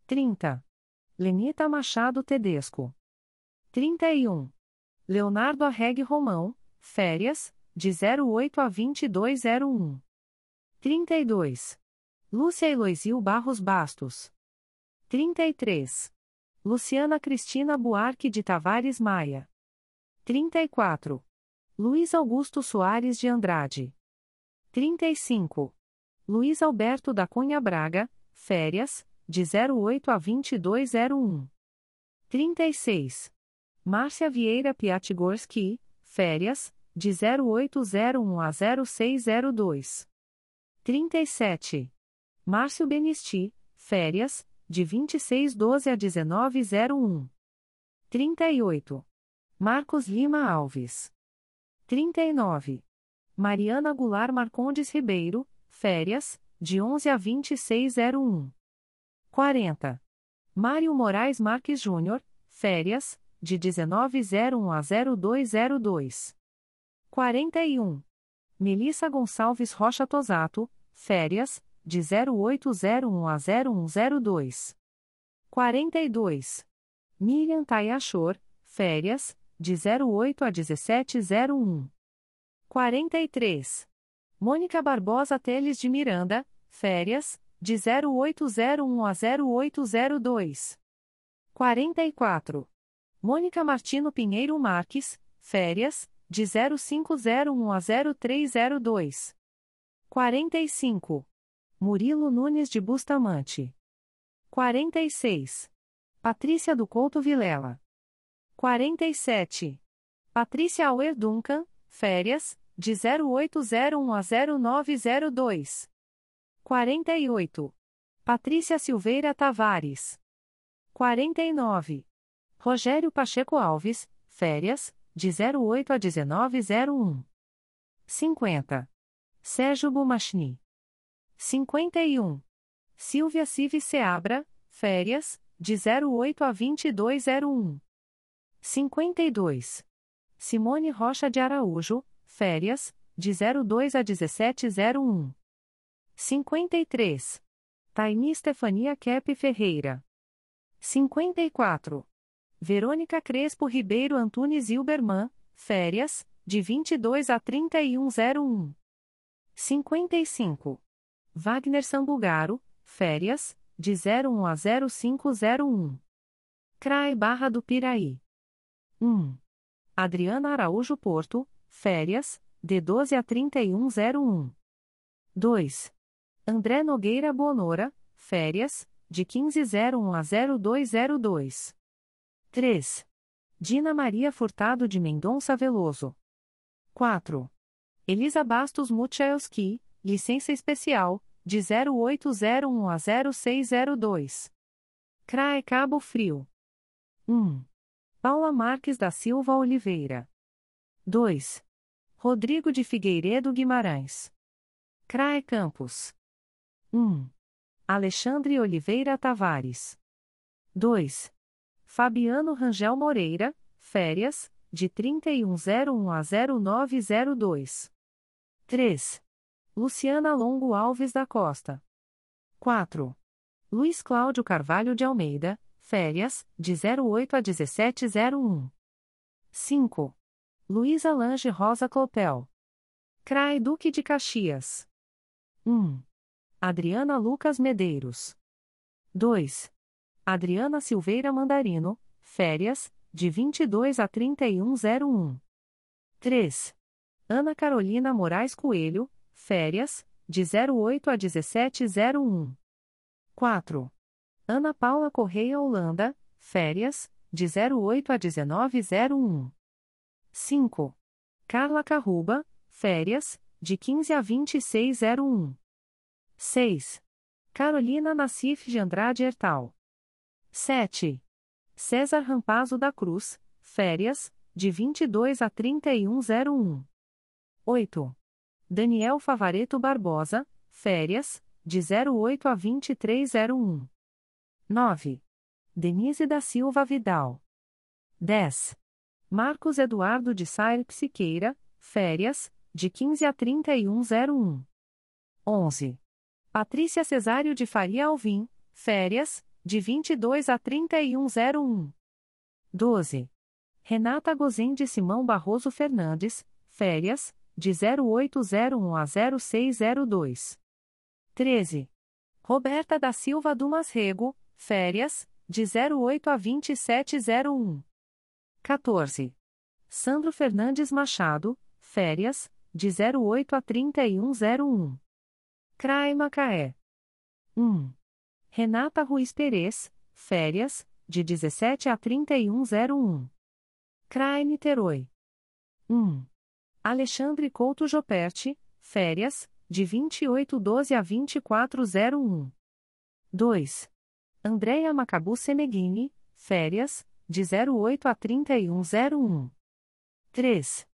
30. Lenita Machado Tedesco. 31. Leonardo Arregue Romão, férias, de 08 a 2201. 32. Lúcia Eloisil Barros Bastos. 33. Luciana Cristina Buarque de Tavares Maia. 34. Luiz Augusto Soares de Andrade. 35. Luiz Alberto da Cunha Braga, férias, de 08 a 2201. 36. Márcia Vieira Piatigorski, férias, de 0801 a 0602. 37. Márcio Benisti, férias, de 2612 a 1901. 38. Marcos Lima Alves. 39. Mariana Goulart Marcondes Ribeiro, férias, de 11 a 2601. 40. Mário Moraes Marques Júnior, férias, de 1901 a 0202. 41. Melissa Gonçalves Rocha Tosato, férias, de 0801 a 0102. 42. Miriam Tayachor, férias, de 08 a 1701. 43. Mônica Barbosa Teles de Miranda, férias, de 0801 a 0802. 44. Mônica Martino Pinheiro Marques, férias, de 0501 a 0302. 45. Murilo Nunes de Bustamante. 46. Patrícia do Couto Vilela. 47. Patrícia Auer Duncan, férias, de 0801 a 0902. 48. Patrícia Silveira Tavares. 49. Rogério Pacheco Alves, férias, de 08 a 1901. 50. Sérgio Bumachni. 51. Silvia Civi Seabra, férias, de 08 a 2201. 52. Simone Rocha de Araújo, férias, de 02 a 1701. 53. Taini Stefania Kep Ferreira. 54. Verônica Crespo Ribeiro Antunes Hilberman, férias, de 22 a 3101. 55. Wagner Sambugaro, férias, de 01 a 0501. CRAE Barra do Piraí. 1. Adriana Araújo Porto, férias, de 12 a 3101. 2. André Nogueira Bonora, férias, de 1501 a 0202. 3. Dina Maria Furtado de Mendonça Veloso. 4. Elisa Bastos Muchelski, licença especial, de 0801 a 0602. CRAE Cabo Frio. 1. Paula Marques da Silva Oliveira. 2. Rodrigo de Figueiredo Guimarães. CRAE Campos. 1. Alexandre Oliveira Tavares. 2. Fabiano Rangel Moreira, férias, de 3101 a 0902. 3. Luciana Longo Alves da Costa. 4. Luiz Cláudio Carvalho de Almeida, férias, de 08 a 1701. 5. Luísa Lange Rosa Clopel. CRAE Duque de Caxias. 1. Adriana Lucas Medeiros. 2. Adriana Silveira Mandarino, férias, de 22 a 3101. 3. Ana Carolina Moraes Coelho, férias, de 08 a 1701. 4. Ana Paula Correia Holanda, férias, de 08 a 1901. 5. Carla Carruba, férias, de 15 a 2601. 6. Carolina Nassif de Andrade Hertal. 7. César Rampazo da Cruz, férias, de 22 a 3101. 8. Daniel Favareto Barbosa, férias, de 08 a 2301. 9. Denise da Silva Vidal. 10. Marcos Eduardo de Sair Psiqueira, férias, de 15 a 3101. 11. Patrícia Cesário de Faria Alvim, férias, de 22 a 3101. 12. Renata Gozin de Simão Barroso Fernandes, férias, de 0801 a 0602. 13. Roberta da Silva Dumas Rego, férias, de 08 a 2701. 14. Sandro Fernandes Machado, férias, de 08 a 3101. CRAE Macaé. 1. Renata Ruiz Perez, férias, de 17 a 3101. CRAE Niterói. 1. Alexandre Couto Joperti, férias, de 2812 a 2401. 2. Andréia Macabu Seneghini, férias, de 08 a 3101. 3.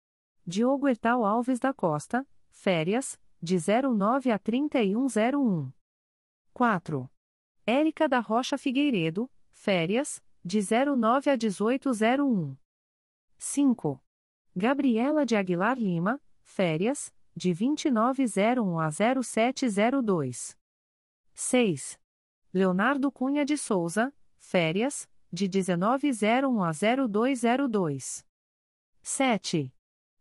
Diogo Ertal Alves da Costa, férias, de 09 a 3101. 4. Érica da Rocha Figueiredo, férias, de 09 a 1801. 5. Gabriela de Aguilar Lima, férias, de 2901 a 0702. 6. Leonardo Cunha de Souza, férias, de 1901 a 0202. 7.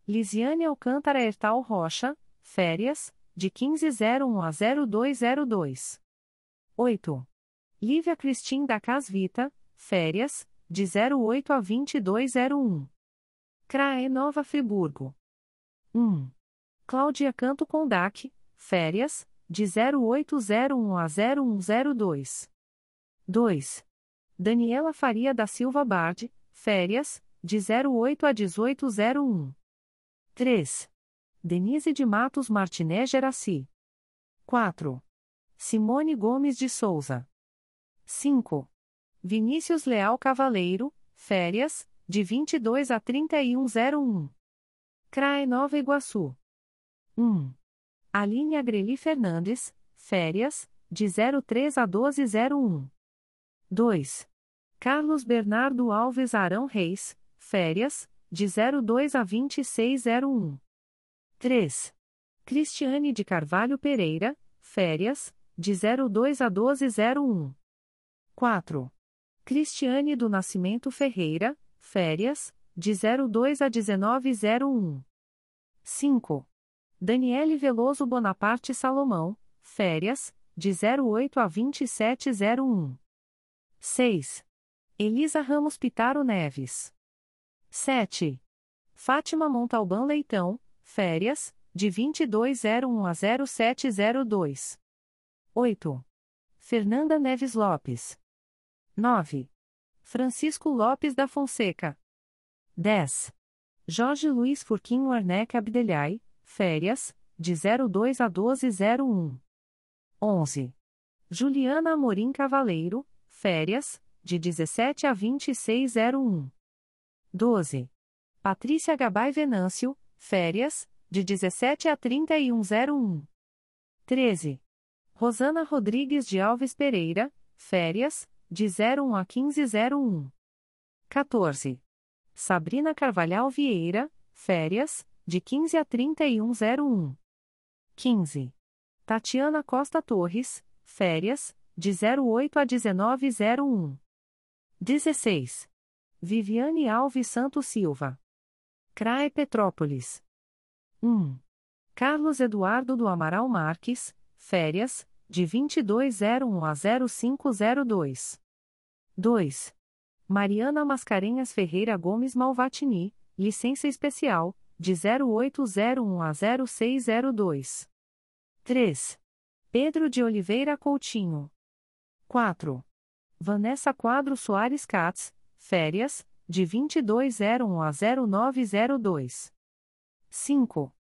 Lisiane Alcântara Ertal Rocha, férias, de 1501 a 0202. 8. Lívia Cristim da Casvita, férias, de 08 a 2201. CRAE Nova Friburgo. 1. Cláudia Canto Condac, férias, de 0801 a 0102. 2. Daniela Faria da Silva Bard, férias, de 08 a 1801. 3. Denise de Matos Martinez Geraci. 4. Simone Gomes de Souza. 5. Vinícius Leal Cavaleiro, férias, de 22 a 3101. CRAE Nova Iguaçu. 1. Aline Agreli Fernandes, férias, de 03 a 1201. 2. Carlos Bernardo Alves Arão Reis, férias, de 02 a 2601. 3. Cristiane de Carvalho Pereira, férias, de 02 a 1201. 4. Cristiane do Nascimento Ferreira, férias, de 02 a 1901. 5. Daniele Veloso Bonaparte Salomão, férias, de 08 a 2701. 6. Elisa Ramos Pitaro Neves. 7. Fátima Montalbán Leitão, férias, de 2201 a 0702. 8. Fernanda Neves Lopes. 9. Francisco Lopes da Fonseca. 10. Jorge Luiz Furquim Arnec Abdelhai, férias, de 02 a 1201. 11. Juliana Amorim Cavaleiro, férias, de 17 a 2601. 12. Patrícia Gabay Venâncio, férias, de 17 a 3101. 13. Rosana Rodrigues de Alves Pereira, férias, de 01 a 1501. 14. Sabrina Carvalhal Vieira, férias, de 15 a 3101. 15. Tatiana Costa Torres, férias, de 08 a 1901. 16. Viviane Alves Santos Silva. CRAE Petrópolis. 1. Carlos Eduardo do Amaral Marques, férias, de 2201 a 0502. 2. Mariana Mascarenhas Ferreira Gomes Malvatini, licença especial, de 0801 a 0602. 3. Pedro de Oliveira Coutinho. 4. Vanessa Quadro Soares Katz, férias, de 2201 a 0902. 5.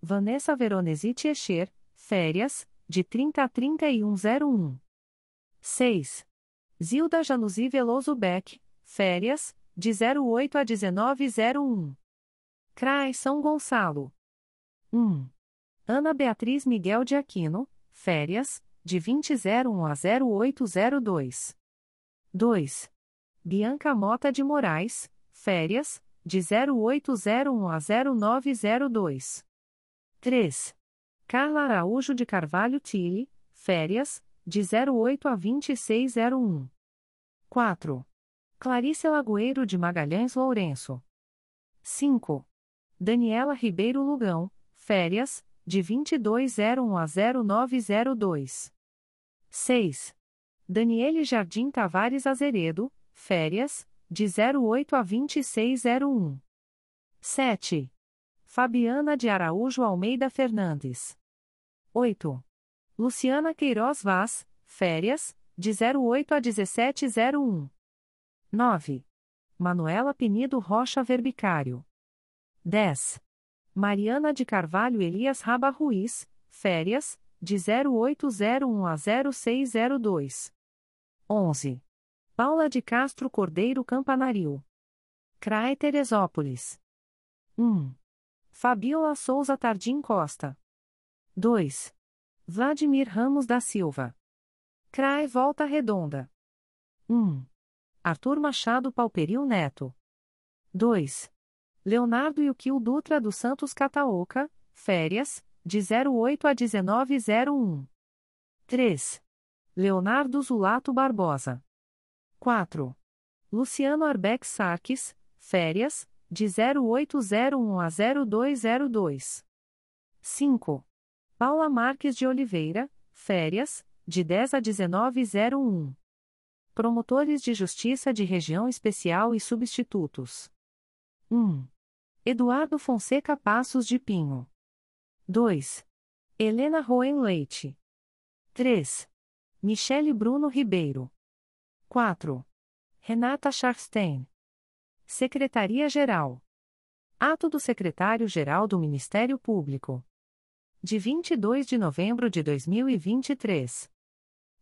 Vanessa Veronese Tiecher, férias, de 30 a 3101. 6. Zilda Januzi Veloso Beck, férias, de 08 a 1901. CRAE São Gonçalo. 1. Ana Beatriz Miguel de Aquino, férias, de 2001 a 0802. 2. Bianca Mota de Moraes, férias, de 0801 a 0902. 3. Carla Araújo de Carvalho Tille, férias, de 08 a 2601. 4. Clarice Lagoeiro de Magalhães Lourenço. 5. Daniela Ribeiro Lugão, férias, de 2201 a 0902. 6. Daniele Jardim Tavares Azeredo, férias, de 08 a 2601. 7. Fabiana de Araújo Almeida Fernandes. 8. Luciana Queiroz Vaz, férias, de 08 a 1701. 9. Manuela Penido Rocha Verbicário. 10. Mariana de Carvalho Elias Raba Ruiz, férias, de 0801 a 0602. 11. Paula de Castro Cordeiro Campanaril. CRAE Teresópolis. 1. Fabiola Souza Tardim Costa. 2. Vladimir Ramos da Silva. CRAE Volta Redonda. 1. Arthur Machado Palperil Neto. 2. Leonardo Yukio Dutra dos Santos Cataoca, férias, de 08 a 1901. 3. Leonardo Zulato Barbosa. 4. Luciano Arbex Sarques, férias, de 0801 a 0202. 5. Paula Marques de Oliveira, férias, de 10 a 1901. Promotores de Justiça de Região Especial e Substitutos. 1. Eduardo Fonseca Passos de Pinho. 2. Helena Roen Leite. 3. Michele Bruno Ribeiro. 4. Renata Scharfstein. Secretaria-Geral. Ato do Secretário-Geral do Ministério Público. De 22 de novembro de 2023.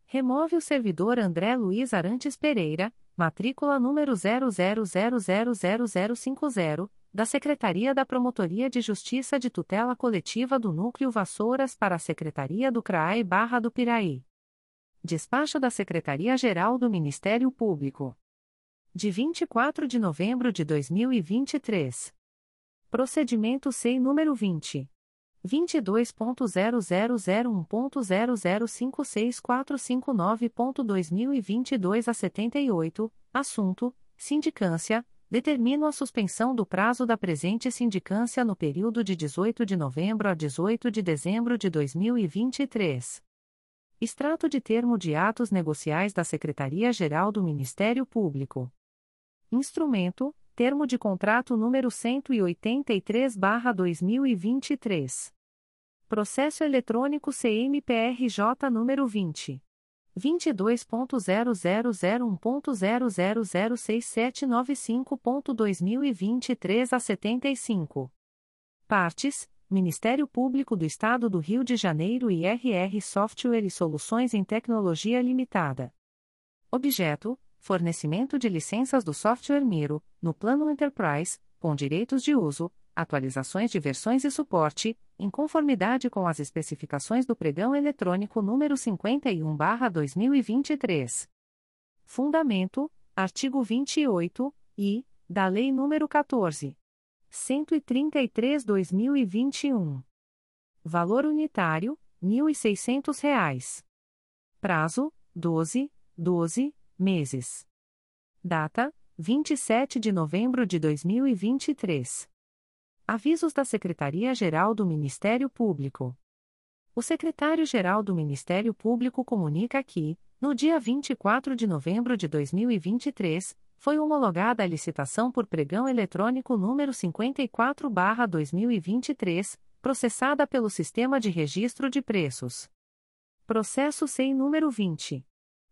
Remove o servidor André Luiz Arantes Pereira, matrícula número 00000050, da Secretaria da Promotoria de Justiça de Tutela Coletiva do Núcleo Vassouras para a Secretaria do CRAI Barra do Piraí. Despacho da Secretaria-Geral do Ministério Público de 24 de novembro de 2023. Procedimento SEI número 20. 22.0001.0056459.2022 a 78, assunto: Sindicância. Determino a suspensão do prazo da presente sindicância no período de 18 de novembro a 18 de dezembro de 2023. Extrato de termo de atos negociais da Secretaria-Geral do Ministério Público. Instrumento: Termo de contrato número 183/2023. Processo eletrônico CMPRJ número 20 22.0001.0006795.2023 a 75. Partes: Ministério Público do Estado do Rio de Janeiro e RR Software e Soluções em Tecnologia Limitada. Objeto: fornecimento de licenças do software Miro, no plano Enterprise, com direitos de uso, atualizações de versões e suporte, em conformidade com as especificações do pregão eletrônico número 51/2023. Fundamento: artigo 28 e da Lei nº 14. 133/2021. Valor unitário: R$ 1.600. Prazo: 12, 12 meses. Data: 27 de novembro de 2023. Avisos da Secretaria-Geral do Ministério Público. O secretário-geral do Ministério Público comunica que, no dia 24 de novembro de 2023, foi homologada a licitação por pregão eletrônico número 54/2023, processada pelo Sistema de Registro de Preços. Processo sem número 20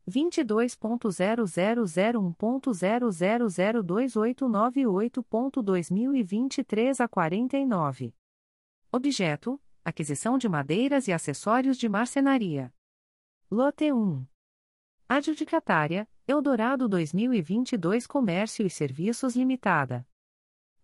22.0001.0002898.2023 a 49. Objeto: aquisição de madeiras e acessórios de marcenaria. Lote 1. Adjudicatária: Eldorado 2022 Comércio e Serviços Limitada.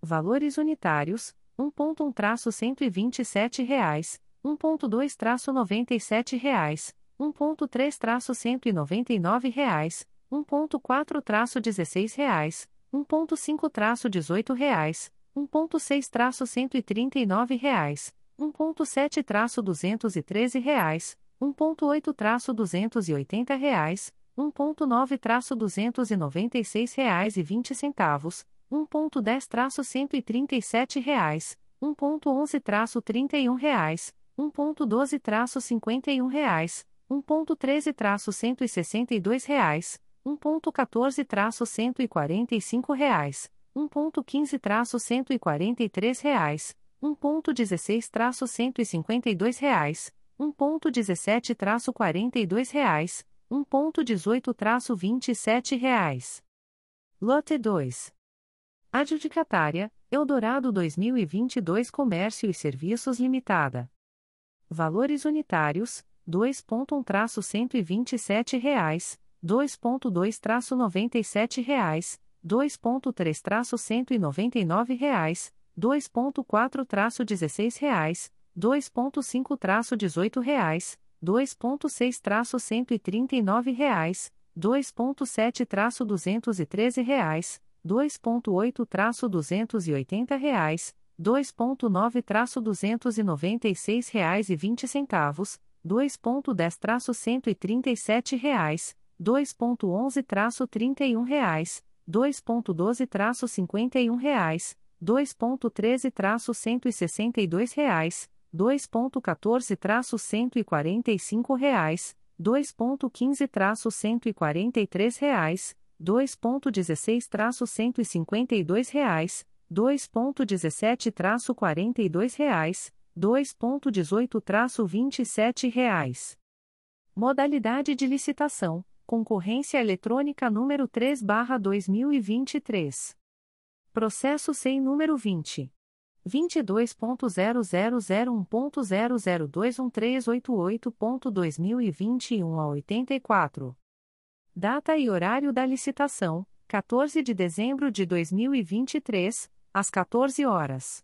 Valores unitários: 1.1-127 reais, 1.2-97 reais. 1.3-199 reais, 1.4-16 reais, 1.5-18 reais, 1.6-139 reais, 1.7-213 reais, 1.8-280 reais, 1.9-296 reais e 20 centavos, 1.10-137 reais, 1.11-31 reais, 1.12-51 reais, 1.13-162 reais, 1.14-145 reais, 1.15-143 reais, 1.16-152 reais, 1.17-42 reais, 1.18-27 reais. Lote 2. Adjudicatária, Eldorado 2022 Comércio e Serviços Limitada. Valores unitários, 2.1-127 reais, 2.2-97 reais, 2.3-199 reais, 2.4-16 reais, 2.5-18 reais, 2.6-139 reais, 2.7-213 reais, 2.8-280 reais, 2.9-296 reais e 20 centavos, 2.10-137 reais, 2.11-31 reais, 2.12-51 reais, 2.13-162 reais, 2.14-145 reais, 2.15-143 reais, 2.16-152 reais, 2.17-42 reais, 2.18-27 reais. Modalidade de licitação: concorrência eletrônica número 3/2023. Processo sem número 20 22.0001.0021388.2021 a 84. Data e horário da licitação: 14 de dezembro de 2023, às 14 horas.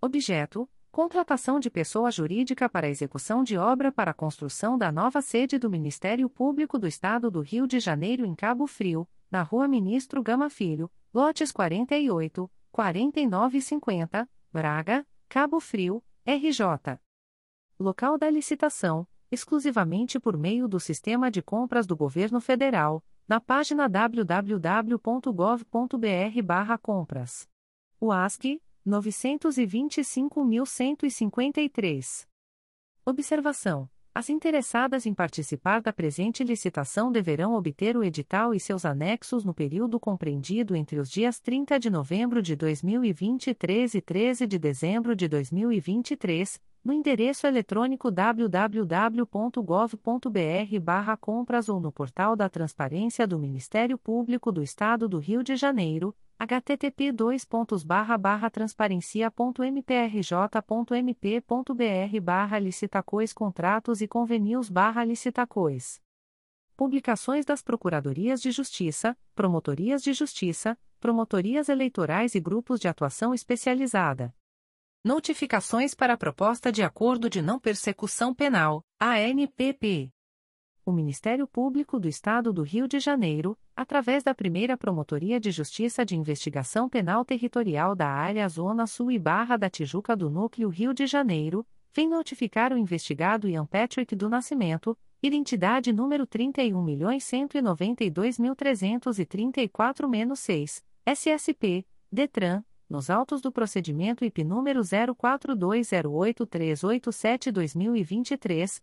Objeto: Contratação de pessoa jurídica para execução de obra para a construção da nova sede do Ministério Público do Estado do Rio de Janeiro em Cabo Frio, na Rua Ministro Gama Filho, lotes 48, 49 e 50, Braga, Cabo Frio, RJ. Local da licitação, exclusivamente por meio do Sistema de Compras do Governo Federal, na página www.gov.br/compras. O ASC 925.153. Observação: As interessadas em participar da presente licitação deverão obter o edital e seus anexos no período compreendido entre os dias 30 de novembro de 2023 e 13 de dezembro de 2023, no endereço eletrônico www.gov.br/compras ou no portal da Transparência do Ministério Público do Estado do Rio de Janeiro http transparencia.mprj.mp.br barra licitacois contratos e convenios barra licitacois. Publicações das Procuradorias de Justiça, Promotorias de Justiça, Promotorias Eleitorais e Grupos de Atuação Especializada. Notificações para a Proposta de Acordo de Não Persecução Penal, ANPP o Ministério Público do Estado do Rio de Janeiro, através da primeira Promotoria de Justiça de Investigação Penal Territorial da Área Zona Sul e Barra da Tijuca do Núcleo Rio de Janeiro, vem notificar o investigado Ian Patrick do Nascimento, identidade número 31.192.334-6, SSP, DETRAN, nos autos do procedimento IP número 04208387-2023,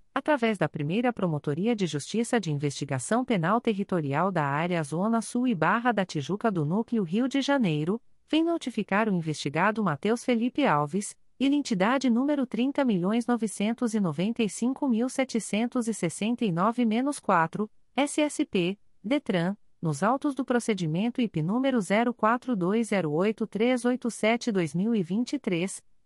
através da primeira Promotoria de Justiça de Investigação Penal Territorial da Área Zona Sul e Barra da Tijuca do Núcleo Rio de Janeiro, vem notificar o investigado Matheus Felipe Alves, identidade número 30.095.769-4, SSP, DETRAN, nos autos do procedimento IP número 04208387-2023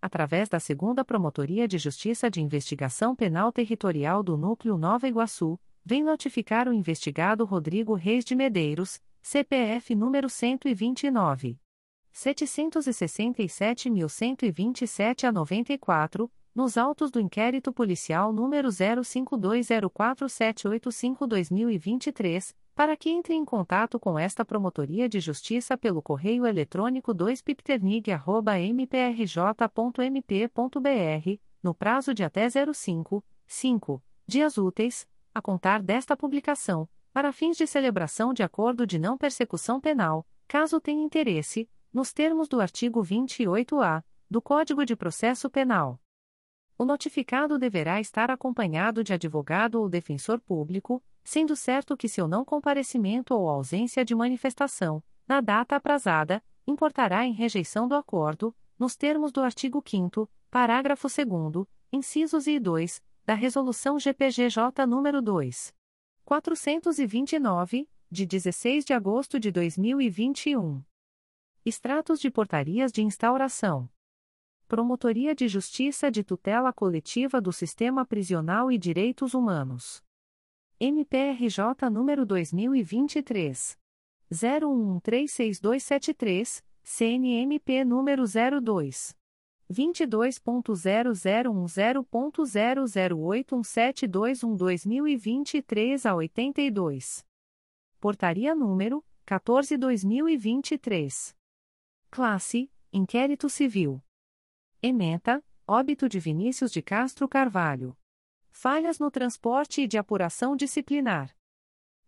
através da Segunda Promotoria de Justiça de Investigação Penal Territorial do Núcleo Nova Iguaçu, vem notificar o investigado Rodrigo Reis de Medeiros, CPF número 129. 767.127 a 94, nos autos do inquérito policial número 05204785-2023, para que entre em contato com esta Promotoria de Justiça pelo correio eletrônico 2pipternig.mprj.mp.br, no prazo de até 05, 5 dias úteis, a contar desta publicação, para fins de celebração de acordo de não persecução penal, caso tenha interesse, nos termos do artigo 28-A do Código de Processo Penal. O notificado deverá estar acompanhado de advogado ou defensor público, sendo certo que seu não comparecimento ou ausência de manifestação, na data aprazada, importará em rejeição do acordo, nos termos do artigo 5 parágrafo 2 incisos e 2, da Resolução GPGJ nº 2. 429, de 16 de agosto de 2021. Extratos de portarias de instauração. Promotoria de Justiça de Tutela Coletiva do Sistema Prisional e Direitos Humanos. MPRJ número 2023 01136273, CNMP número 02 22.0010.0081721 a 82. Portaria número 14/2023. Classe: Inquérito Civil. Ementa: Óbito de Vinícius de Castro Carvalho. Falhas no transporte e de apuração disciplinar.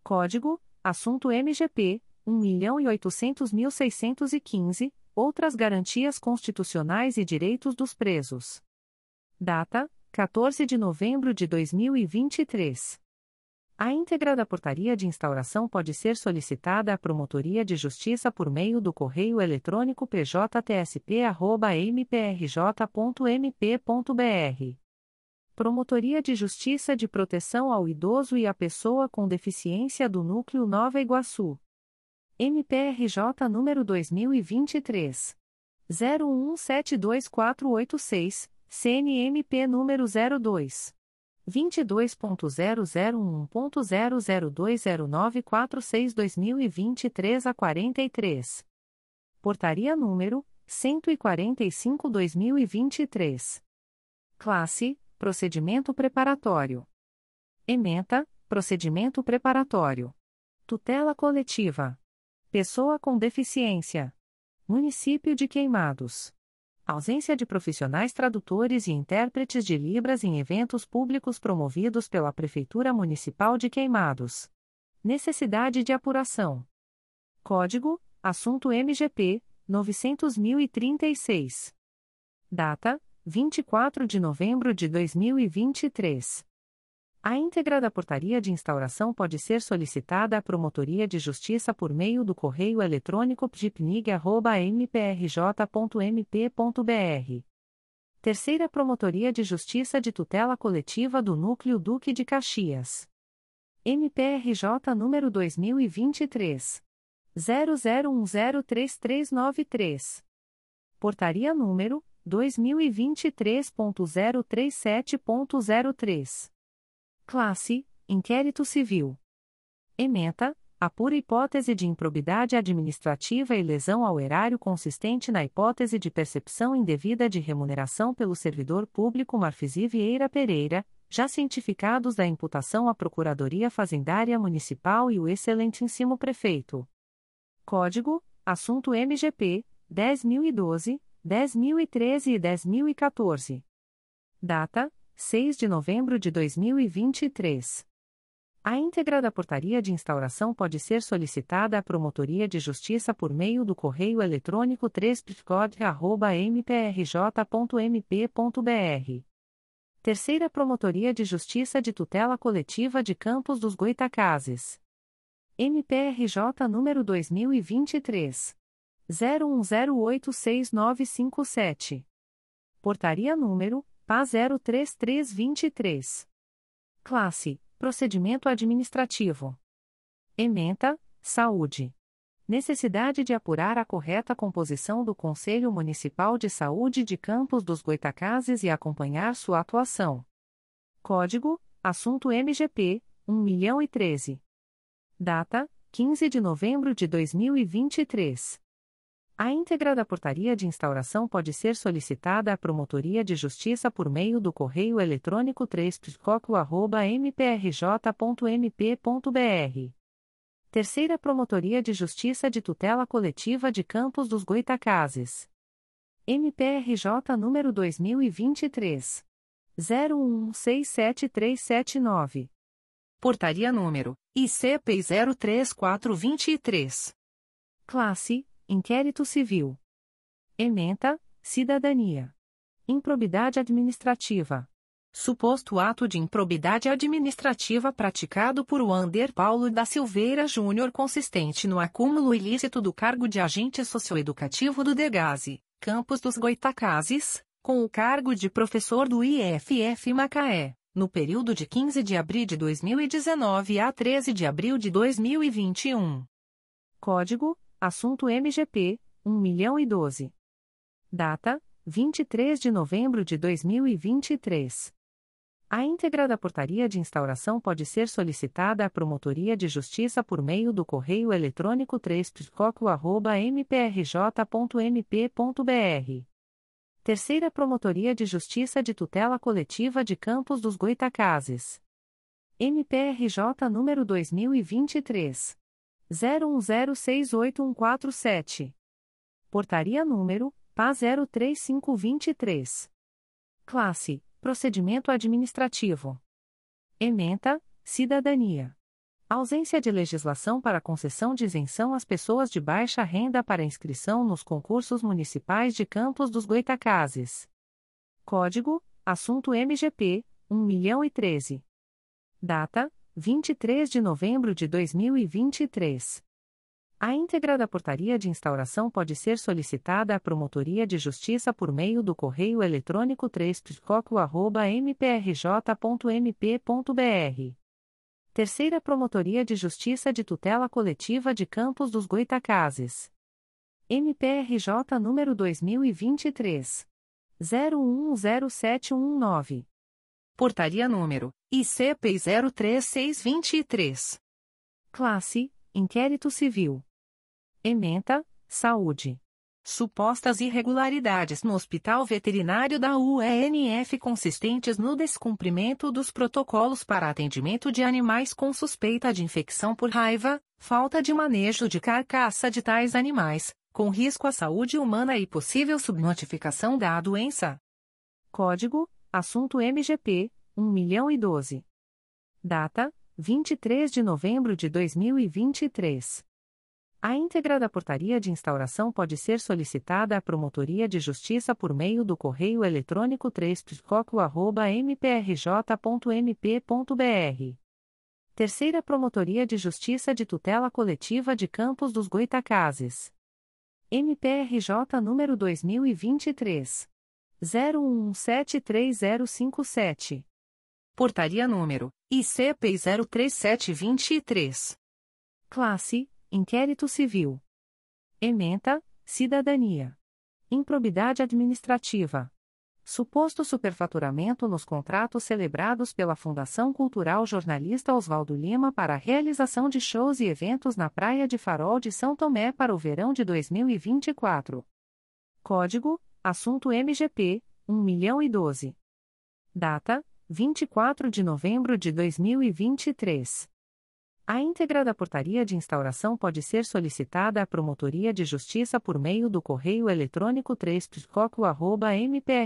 Código: Assunto MGP 1.800.615, outras garantias constitucionais e direitos dos presos. Data: 14 de novembro de 2023. A íntegra da portaria de instauração pode ser solicitada à Promotoria de Justiça por meio do correio eletrônico pjtsp.mprj.mp.br Promotoria de Justiça de Proteção ao Idoso e à Pessoa com Deficiência do Núcleo Nova Iguaçu. MPRJ número 2023 01172486, CNMP número 02 22.0001.0020946-2023 a 43. Portaria número 145/2023. Classe: Procedimento preparatório. Ementa: Procedimento preparatório. Tutela coletiva. Pessoa com deficiência. Município de Queimados. Ausência de profissionais tradutores e intérpretes de Libras em eventos públicos promovidos pela Prefeitura Municipal de Queimados. Necessidade de apuração. Código: Assunto MGP 900.036. Data: 24 de novembro de 2023. A íntegra da portaria de instauração pode ser solicitada à Promotoria de Justiça por meio do correio eletrônico pdipnig.mprj.mp.br. Terceira Promotoria de Justiça de Tutela Coletiva do Núcleo Duque de Caxias. MPRJ número 2023. 00103393. Portaria número 2023.037.03. Classe: Inquérito Civil. Ementa: a pura hipótese de improbidade administrativa e lesão ao erário consistente na hipótese de percepção indevida de remuneração pelo servidor público Marfisi Vieira Pereira, já cientificados da imputação à Procuradoria Fazendária Municipal e o excelentíssimo prefeito. Código: Assunto MGP 10012, 10013 e 10014. Data: 6 de novembro de 2023. A íntegra da portaria de instauração pode ser solicitada à Promotoria de Justiça por meio do correio eletrônico 3 mprj.mp.br. Terceira Promotoria de Justiça de Tutela Coletiva de Campos dos Goitacazes. MPRJ número 2023 01086957. Portaria número PA 03323. Classe: Procedimento administrativo. Ementa: Saúde. Necessidade de apurar a correta composição do Conselho Municipal de Saúde de Campos dos Goitacazes e acompanhar sua atuação. Código: Assunto MGP 1.013. Data: 15 de novembro de 2023. A íntegra da portaria de instauração pode ser solicitada à Promotoria de Justiça por meio do correio eletrônico 3 mprj.mp.br. Terceira Promotoria de Justiça de Tutela Coletiva de Campos dos Goitacazes. MPRJ número 2023 01167379. Portaria número ICP 03423. Classe: Inquérito Civil. Ementa: Cidadania. Improbidade administrativa. Suposto ato de improbidade administrativa praticado por Wander Paulo da Silveira Júnior consistente no acúmulo ilícito do cargo de agente socioeducativo do Degase, Campos dos Goitacazes, com o cargo de professor do IFF Macaé no período de 15 de abril de 2019 a 13 de abril de 2021. Código: Assunto MGP 1.012. Data: 23 de novembro de 2023. A íntegra da portaria de instauração pode ser solicitada à Promotoria de Justiça por meio do correio eletrônico 3 mprj.mp.br Terceira Promotoria de Justiça de Tutela Coletiva de Campos dos Goitacazes. MPRJ número 2023 01068147. Portaria número PA 03523. Classe: Procedimento administrativo. Ementa: Cidadania. Ausência de legislação para concessão de isenção às pessoas de baixa renda para inscrição nos concursos municipais de Campos dos Goitacazes. Código: Assunto MGP 1.013. Data: 23 de novembro de 2023. A íntegra da portaria de instauração pode ser solicitada à Promotoria de Justiça por meio do correio eletrônico 3 mprj.mp.br Terceira Promotoria de Justiça de Tutela Coletiva de Campos dos Goitacazes. MPRJ número 2023 010719. Portaria número ICP 03623. Classe: Inquérito Civil. Ementa: Saúde. Supostas irregularidades no Hospital Veterinário da UENF consistentes no descumprimento dos protocolos para atendimento de animais com suspeita de infecção por raiva, falta de manejo de carcaça de tais animais, com risco à saúde humana e possível subnotificação da doença. Código: Assunto MGP 1.012. Data: 23 de novembro de 2023. A íntegra da portaria de instauração pode ser solicitada à Promotoria de Justiça por meio do correio eletrônico 3 mprj.mp.br. Terceira Promotoria de Justiça de Tutela Coletiva de Campos dos Goitacazes. MPRJ número 2023 01173057. Portaria número ICP 03723. Classe Inquérito Civil. Ementa, Cidadania. Improbidade Administrativa. Suposto superfaturamento nos contratos celebrados pela Fundação Cultural Jornalista Oswaldo Lima para a realização de shows e eventos na Praia de Farol de São Tomé para o verão de 2024. Código: Assunto MGP 1.012. Data: 24 de novembro de 2023. A íntegra da portaria de instauração pode ser solicitada à Promotoria de Justiça por meio do correio eletrônico 3 mprj.mp.br.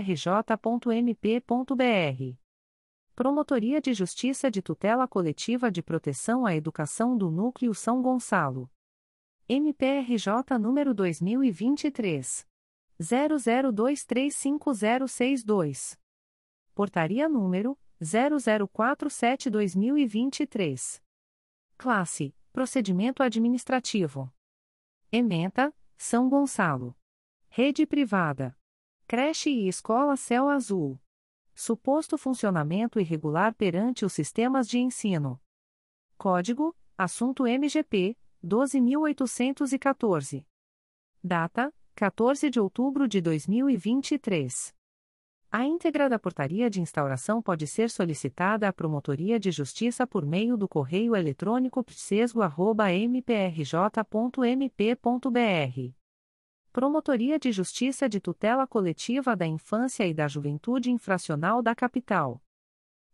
Promotoria de Justiça de Tutela Coletiva de Proteção à Educação do Núcleo São Gonçalo. MPRJ número 2023. 00235062. Portaria número 0047-2023. Classe: Procedimento Administrativo. Ementa: São Gonçalo. Rede Privada. Creche e Escola Céu Azul. Suposto funcionamento irregular perante os sistemas de ensino. Código: Assunto MGP 12814. Data: 14 de outubro de 2023. A íntegra da portaria de instauração pode ser solicitada à Promotoria de Justiça por meio do correio eletrônico psesgo.mprj.mp.br. Promotoria de Justiça de Tutela Coletiva da Infância e da Juventude Infracional da Capital.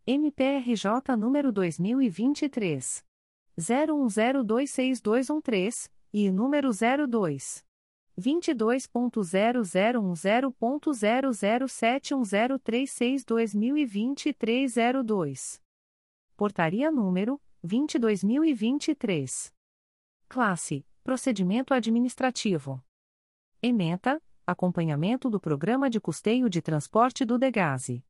MPRJ número 2023. 01026213, e número 02. 22.0010.0071036-2023 Portaria número 22.023. Classe: Procedimento Administrativo. Ementa: Acompanhamento do Programa de Custeio de Transporte do Degase.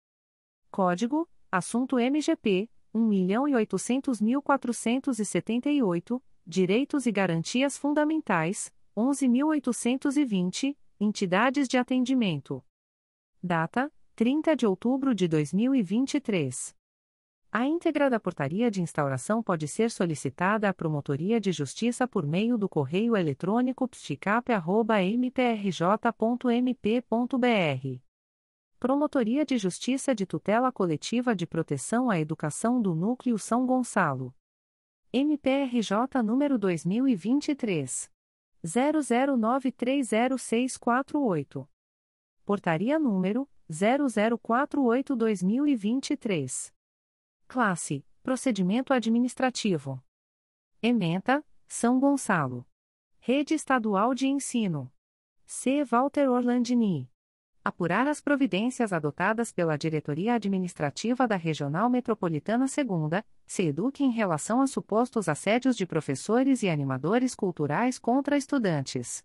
Código: Assunto MGP 1.800.478, Direitos e Garantias Fundamentais 11.820, entidades de atendimento. Data: 30 de outubro de 2023. A íntegra da portaria de instauração pode ser solicitada à Promotoria de Justiça por meio do correio eletrônico psicap.mprj.mp.br. Promotoria de Justiça de Tutela Coletiva de Proteção à Educação do Núcleo São Gonçalo. MPRJ número 2023 00930648. Portaria número 0048/2023. Classe: Procedimento administrativo. Ementa: São Gonçalo. Rede Estadual de Ensino. C. Walter Orlandini. Apurar as providências adotadas pela Diretoria Administrativa da Regional Metropolitana II, SEDUC em relação a supostos assédios de professores e animadores culturais contra estudantes.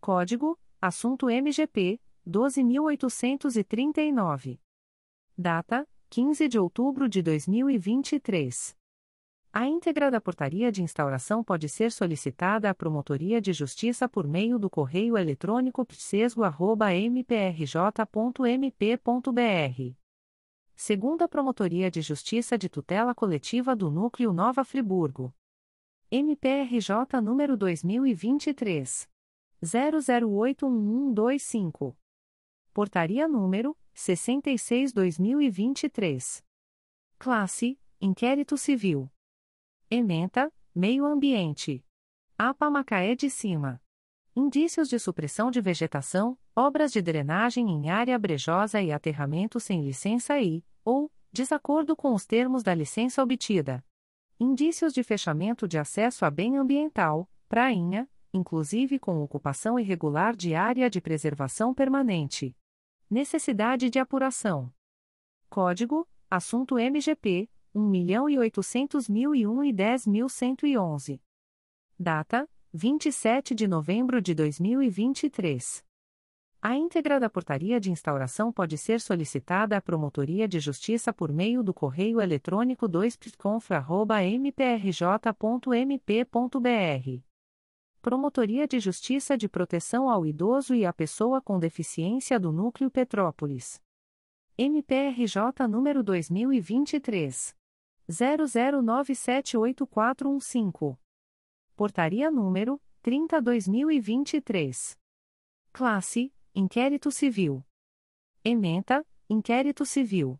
Código: Assunto MGP 12839. Data: 15 de outubro de 2023. A íntegra da portaria de instauração pode ser solicitada à Promotoria de Justiça por meio do correio eletrônico psesgo.mprj.mp.br. Segunda Promotoria de Justiça de Tutela Coletiva do Núcleo Nova Friburgo. MPRJ número 2023. 00811125. Portaria número 66-2023. Classe: Inquérito Civil. Ementa: Meio Ambiente. APA Macaé de Cima. Indícios de supressão de vegetação, obras de drenagem em área brejosa e aterramento sem licença e, ou, desacordo com os termos da licença obtida. Indícios de fechamento de acesso a bem ambiental, prainha, inclusive com ocupação irregular de área de preservação permanente. Necessidade de apuração. Código: Assunto MGP 1.800.001 e 10.111. Data: 27 de novembro de 2023. A íntegra da portaria de instauração pode ser solicitada à Promotoria de Justiça por meio do correio eletrônico 2pconfra.mprj.mp.br. Promotoria de Justiça de Proteção ao Idoso e à Pessoa com Deficiência do Núcleo Petrópolis. MPRJ número 2023 00978415. Portaria número 30/2023. Classe: Inquérito Civil. Ementa: Inquérito Civil.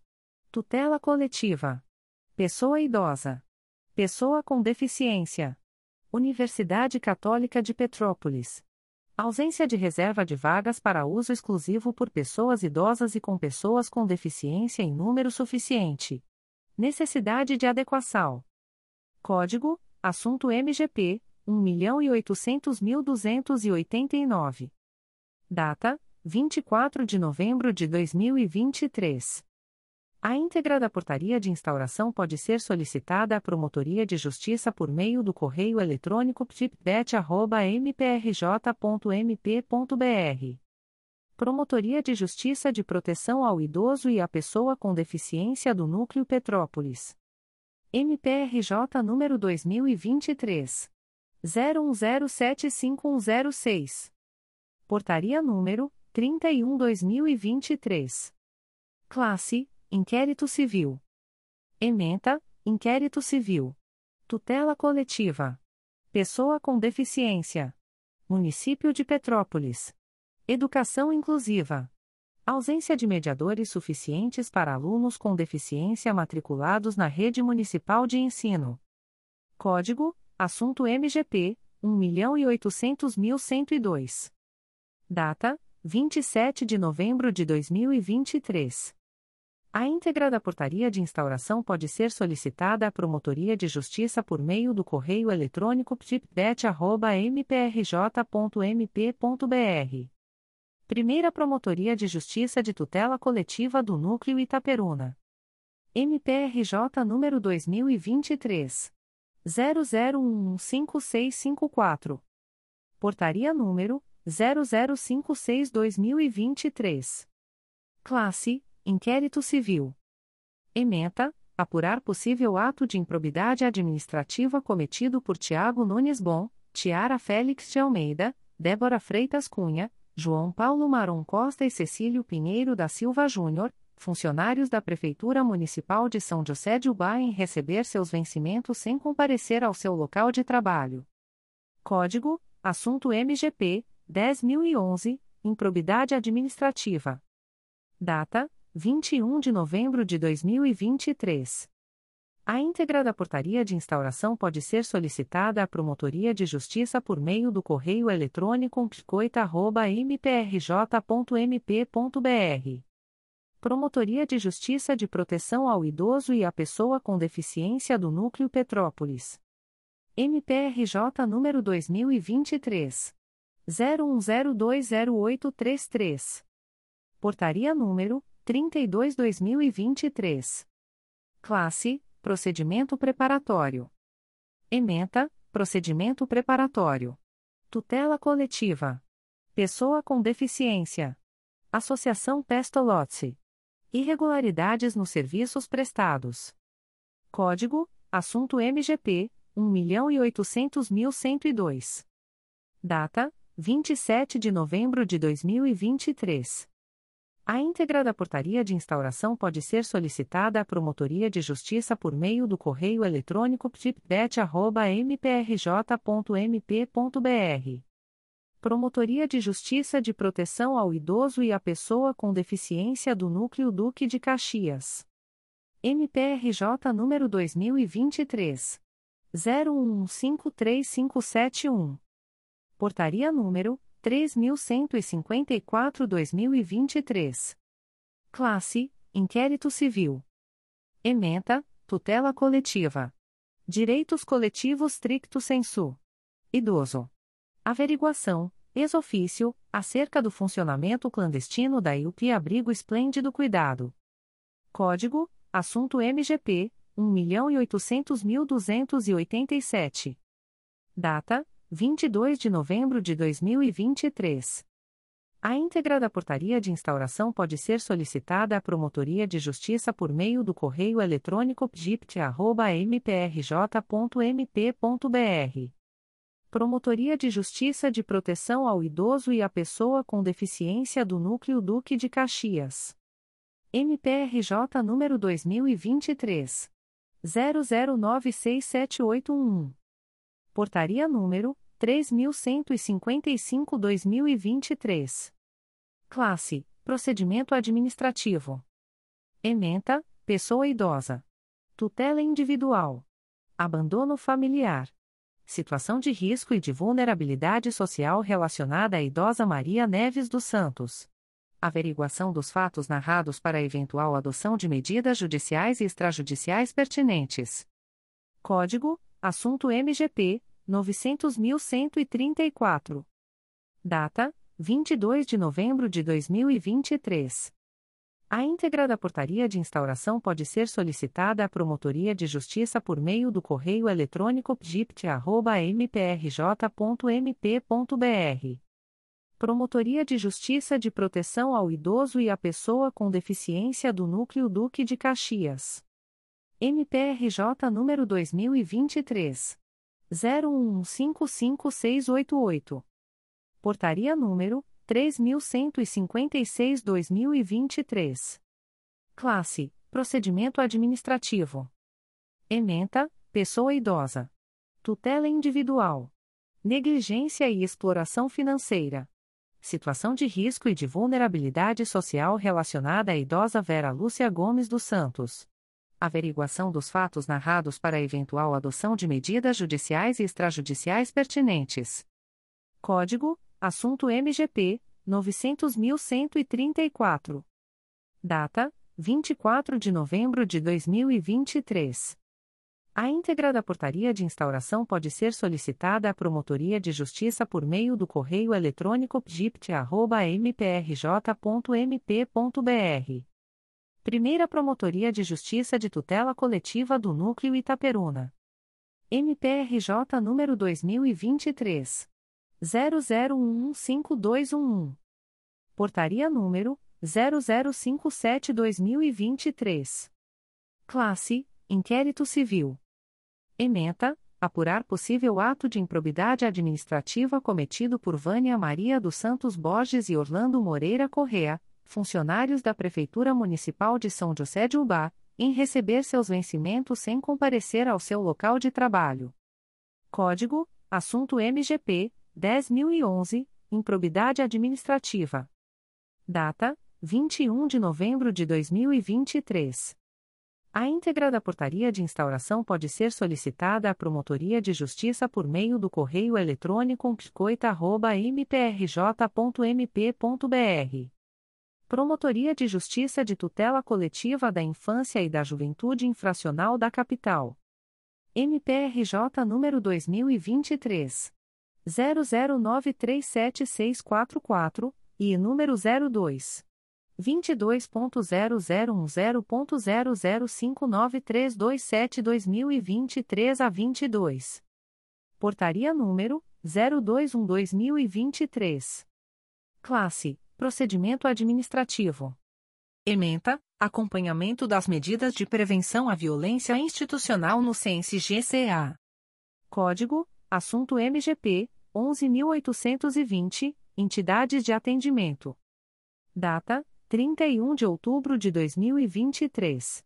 Tutela coletiva. Pessoa idosa. Pessoa com deficiência. Universidade Católica de Petrópolis. Ausência de reserva de vagas para uso exclusivo por pessoas idosas e com pessoas com deficiência em número suficiente. Necessidade de adequação. Código: Assunto MGP 1.800.289. Data: 24 de novembro de 2023. A íntegra da portaria de instauração pode ser solicitada à Promotoria de Justiça por meio do correio eletrônico ptipbet.mprj.mp.br. Promotoria de Justiça de Proteção ao Idoso e à Pessoa com Deficiência do Núcleo Petrópolis. MPRJ número 2023 01075106. Portaria número 31/2023. Classe Inquérito Civil. Ementa, Inquérito Civil. Tutela Coletiva. Pessoa com Deficiência. Município de Petrópolis. Educação Inclusiva. Ausência de mediadores suficientes para alunos com deficiência matriculados na rede municipal de ensino. Código: Assunto MGP 1.800.102. Data: 27 de novembro de 2023. A íntegra da portaria de instauração pode ser solicitada à Promotoria de Justiça por meio do correio eletrônico ptipdet.mprj.mp.br. Primeira Promotoria de Justiça de Tutela Coletiva do Núcleo Itaperuna. MPRJ número 2023. 00115654. Portaria número 0056-2023. Classe Inquérito Civil. Ementa, apurar possível ato de improbidade administrativa cometido por Tiago Nunes Bom, Tiara Félix de Almeida, Débora Freitas Cunha, João Paulo Maron Costa e Cecílio Pinheiro da Silva Júnior, funcionários da Prefeitura Municipal de São José de Ubá em receber seus vencimentos sem comparecer ao seu local de trabalho. Código: Assunto MGP 10011, Improbidade Administrativa. Data: 21 de novembro de 2023. A íntegra da portaria de instauração pode ser solicitada à Promotoria de Justiça por meio do correio eletrônico psicoita.mprj.mp.br. Promotoria de Justiça de Proteção ao Idoso e à Pessoa com Deficiência do Núcleo Petrópolis. MPRJ número 2023. 01020833. Portaria número 32-2023. Classe: Procedimento Preparatório. Ementa: Procedimento Preparatório. Tutela Coletiva. Pessoa com Deficiência. Associação Pestolotse. Irregularidades nos serviços prestados. Código: Assunto MGP 1.800.102. Data: 27 de novembro de 2023. A íntegra da portaria de instauração pode ser solicitada à Promotoria de Justiça por meio do correio eletrônico ptipdet.mprj.mp.br. Promotoria de Justiça de Proteção ao Idoso e à Pessoa com Deficiência do Núcleo Duque de Caxias. MPRJ número 2023 01153571. Portaria número 3154/2023. Classe: Inquérito Civil. Ementa: Tutela coletiva. Direitos coletivos stricto sensu. Idoso. Averiguação: Ex-ofício, acerca do funcionamento clandestino da IUP Abrigo Esplêndido Cuidado. Código: Assunto MGP 1.800.287. Data: 22 de novembro de 2023. A íntegra da portaria de instauração pode ser solicitada à Promotoria de Justiça por meio do correio eletrônico pgipt.mprj.mp.br. Promotoria de Justiça de Proteção ao Idoso e à Pessoa com Deficiência do Núcleo Duque de Caxias. MPRJ número 2023 00967811. Portaria número 3155/2023. Classe: Procedimento administrativo. Ementa: Pessoa idosa. Tutela individual. Abandono familiar. Situação de risco e de vulnerabilidade social relacionada à idosa Maria Neves dos Santos averiguação dos fatos narrados para eventual adoção de medidas judiciais e extrajudiciais pertinentes. Código: Assunto MGP 900.134. Data: 22 de novembro de 2023. A íntegra da portaria de instauração pode ser solicitada à Promotoria de Justiça por meio do correio eletrônico pgipt.mprj.mp.br Promotoria de Justiça de Proteção ao Idoso e à Pessoa com Deficiência do Núcleo Duque de Caxias. MPRJ número 2023 01155688. Portaria número 3156/2023. Classe: Procedimento administrativo. Ementa: Pessoa idosa. Tutela individual. Negligência e exploração financeira situação de risco e de vulnerabilidade social relacionada à idosa Vera Lúcia Gomes dos Santos. Averiguação dos fatos narrados para eventual adoção de medidas judiciais e extrajudiciais pertinentes. Código: Assunto MGP 900.134. Data: 24 de novembro de 2023. A íntegra da portaria de instauração pode ser solicitada à Promotoria de Justiça por meio do correio eletrônico pgipt.mprj.mp.br. Primeira Promotoria de Justiça de Tutela Coletiva do Núcleo Itaperuna. MPRJ número 2023. 00115211. Portaria número 0057-2023. Classe: Inquérito Civil. Ementa, apurar possível ato de improbidade administrativa cometido por Vânia Maria dos Santos Borges e Orlando Moreira Correa, funcionários da Prefeitura Municipal de São José de Ubá, em receber seus vencimentos sem comparecer ao seu local de trabalho. Código: Assunto MGP 10011, Improbidade Administrativa. Data: 21 de novembro de 2023. A íntegra da portaria de instauração pode ser solicitada à Promotoria de Justiça por meio do correio eletrônico psicoita.mprj.mp.br. Promotoria de Justiça de Tutela Coletiva da Infância e da Juventude Infracional da Capital. MPRJ número 2023. 00937644 e número 02. 22.0010.0059327-2023 a 22. Portaria número 021-2023. Classe: Procedimento Administrativo. Ementa: Acompanhamento das medidas de prevenção à violência institucional no CENSE GCA. Código: Assunto MGP 11.820, Entidades de Atendimento. Data: 31 de outubro de 2023.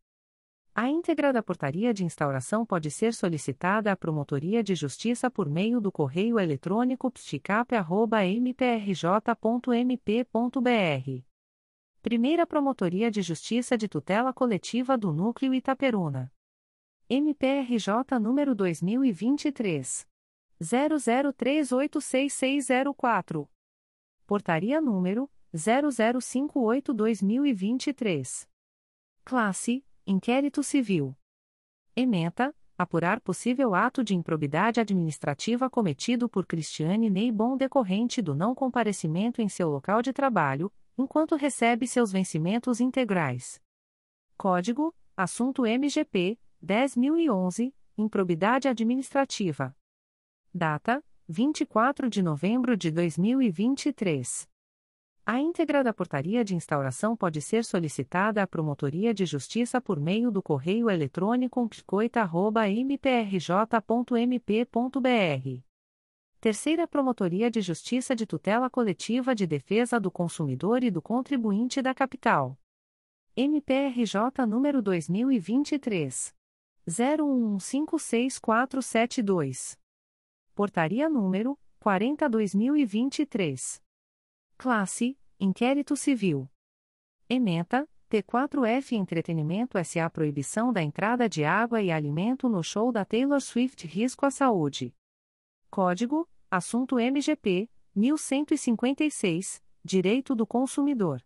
A íntegra da portaria de instauração pode ser solicitada à Promotoria de Justiça por meio do correio eletrônico psicap.mprj.mp.br Primeira Promotoria de Justiça de Tutela Coletiva do Núcleo Itaperuna. MPRJ número 2023 00386604. Portaria número 0058/2023. Classe: Inquérito Civil. Ementa: Apurar possível ato de improbidade administrativa cometido por Cristiane Neibon decorrente do não comparecimento em seu local de trabalho, enquanto recebe seus vencimentos integrais. Código: Assunto MGP 10011, Improbidade administrativa. Data: 24 de novembro de 2023. A íntegra da portaria de instauração pode ser solicitada à Promotoria de Justiça por meio do correio eletrônico psicoita.mprj.mp.br. Terceira Promotoria de Justiça de Tutela Coletiva de Defesa do Consumidor e do Contribuinte da Capital. MPRJ número 2023 01156472. Portaria número 40/2023. Classe: Inquérito Civil. Ementa: T4F Entretenimento SA Proibição da entrada de água e alimento no show da Taylor Swift Risco à Saúde. Código: Assunto MGP 1156 Direito do Consumidor.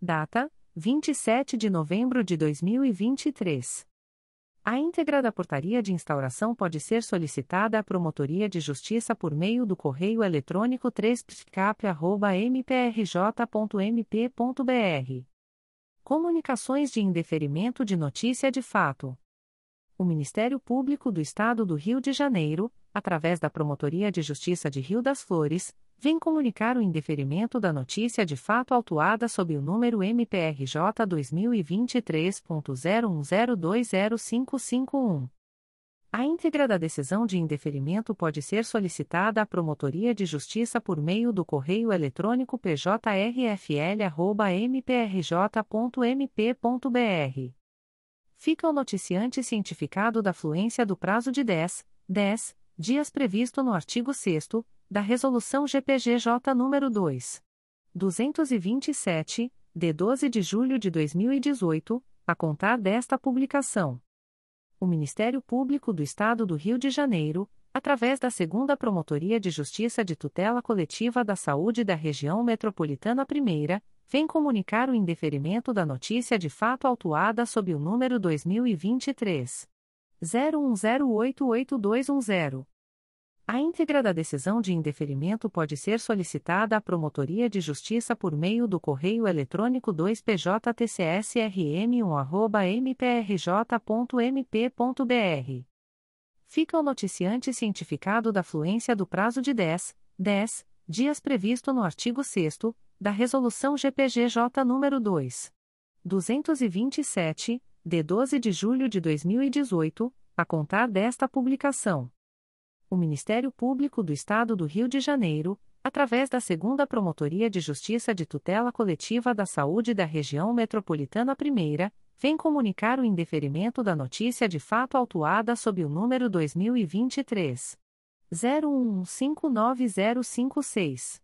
Data: 27 de novembro de 2023. A íntegra da portaria de instauração pode ser solicitada à Promotoria de Justiça por meio do correio eletrônico 3psicap.mprj.mp.br. Comunicações de indeferimento de notícia de fato. O Ministério Público do Estado do Rio de Janeiro, através da Promotoria de Justiça de Rio das Flores, vem comunicar o indeferimento da notícia de fato autuada sob o número MPRJ 2023.01020551. A íntegra da decisão de indeferimento pode ser solicitada à Promotoria de Justiça por meio do correio eletrônico pjrfl.mprj.mp.br. Fica o noticiante cientificado da fluência do prazo de 10, 10 dias previsto no artigo 6 da Resolução GPGJ nº 2. 227, de 12 de julho de 2018, a contar desta publicação. O Ministério Público do Estado do Rio de Janeiro, através da Segunda Promotoria de Justiça de Tutela Coletiva da Saúde da Região Metropolitana I, vem comunicar o indeferimento da notícia de fato autuada sob o número 2023 01088210. A íntegra da decisão de indeferimento pode ser solicitada à Promotoria de Justiça por meio do correio eletrônico 2PJTCSRM1@mprj.mp.br. Fica o noticiante cientificado da fluência do prazo de 10, 10 dias previsto no artigo 6 da Resolução GPGJ nº 2. 227, de 12 de julho de 2018, a contar desta publicação o Ministério Público do Estado do Rio de Janeiro, através da Segunda Promotoria de Justiça de Tutela Coletiva da Saúde da Região Metropolitana I, vem comunicar o indeferimento da notícia de fato autuada sob o número 2023 01159056.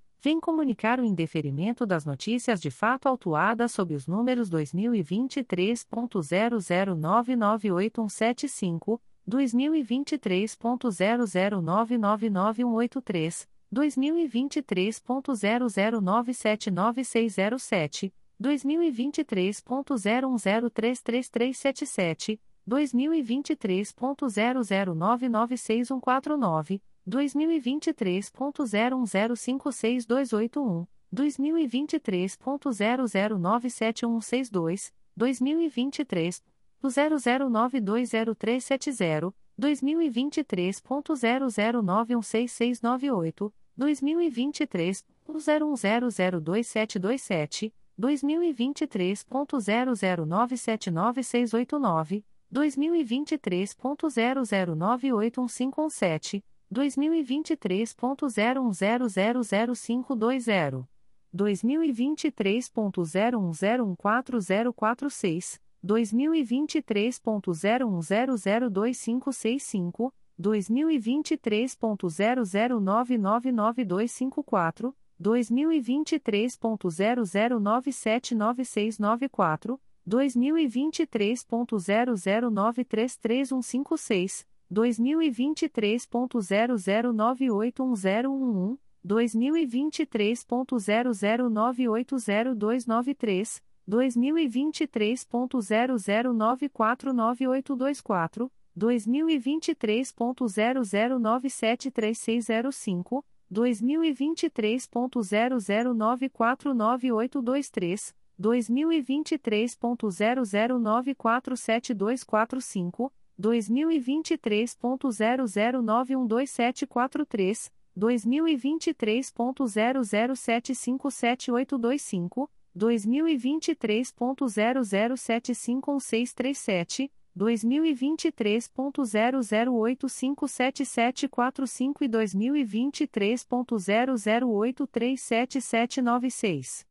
vem comunicar o indeferimento das notícias de fato autuadas sob os números 2023.00998175, 2023.00999183, 2023.00979607, 2023.01033377, 2023.00996149, 2023.01056281, 2023.00971162, 2023 00920370, 2023.00916698, 2023 01002727, 2023.00979689, 2023.00981517, 2023.01000520, 2023.01014046, 2023.01002565, 2023.00999254, 2023.00979694, 2023.00933156, 2023.00981011, 2023.00980293, 2023.00949824, 2023.00973605, 2023.00949823, 2023.00947245, 2023.00912743, 2023.00757825, 2023.00751637, 2023.00857745 e 2023.00837796.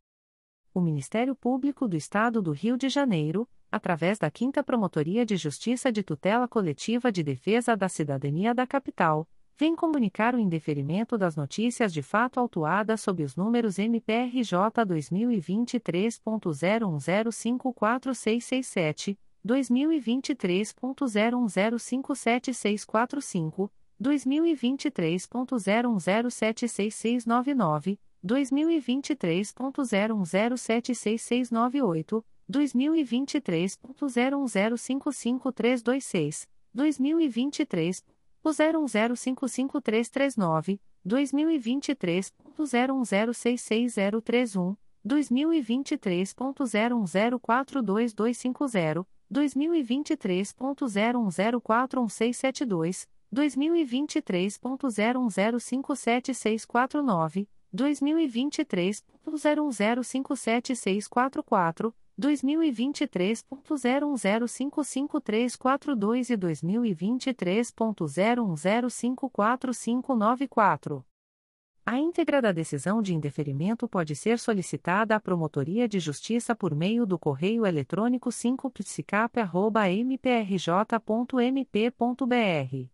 O Ministério Público do Estado do Rio de Janeiro, através da 5 Promotoria de Justiça de Tutela Coletiva de Defesa da Cidadania da Capital, vem comunicar o indeferimento das notícias de fato autuadas sob os números MPRJ 2023.01054667, 2023.01057645, 2023.01076699, 2023.01076698, 2023.01055326, 2023 01055339, 2023.01066031, 2023.01042250, 2023.01041672, 2023.01057649, 2023.01057644, 2023.01055342 e 2023.01054594. A íntegra da decisão de indeferimento pode ser solicitada à Promotoria de Justiça por meio do correio eletrônico 5psicap.mprj.mp.br.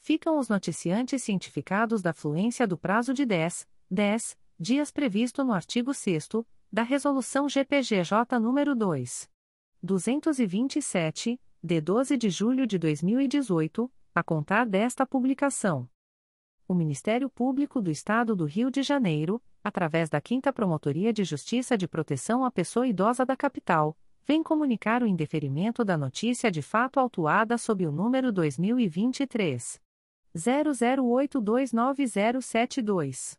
Ficam os noticiantes cientificados da fluência do prazo de 10, 10 dias previsto no artigo 6 da Resolução GPGJ nº 2. 227, de 12 de julho de 2018, a contar desta publicação. O Ministério Público do Estado do Rio de Janeiro, através da 5 Promotoria de Justiça de Proteção à Pessoa Idosa da Capital, vem comunicar o indeferimento da notícia de fato autuada sob o número 2023 00829072.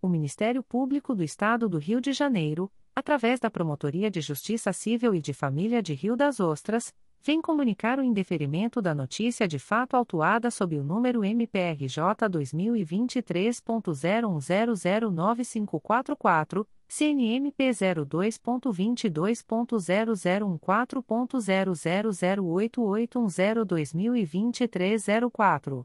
O Ministério Público do Estado do Rio de Janeiro, através da Promotoria de Justiça Civil e de Família de Rio das Ostras, vem comunicar o indeferimento da notícia de fato autuada sob o número MPRJ 2023.01009544, CNMP 02.22.0014.0008810-2023 04.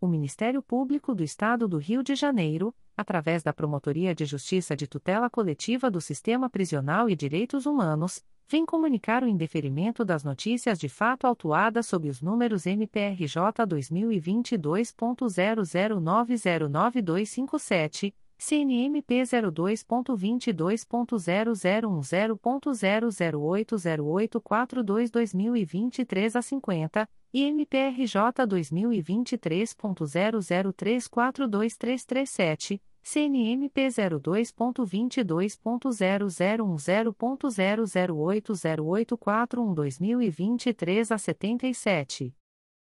O Ministério Público do Estado do Rio de Janeiro, através da Promotoria de Justiça de Tutela Coletiva do Sistema Prisional e Direitos Humanos, vem comunicar o indeferimento das notícias de fato autuadas sob os números MPRJ 2022.00909257, CNMP 02.22.0010.0080842-2023 a 50, e MPRJ 2023.00342337, CNMP 02.22.0010.0080841-2023 a 77.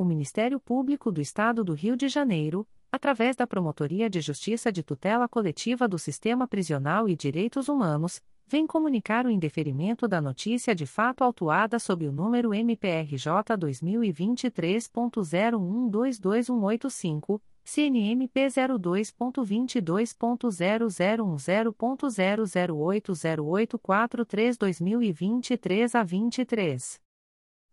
o Ministério Público do Estado do Rio de Janeiro, através da Promotoria de Justiça de Tutela Coletiva do Sistema Prisional e Direitos Humanos, vem comunicar o indeferimento da notícia de fato autuada sob o número MPRJ 2023.0122185, CNMP 02.22.0010.0080843-2023 a 23.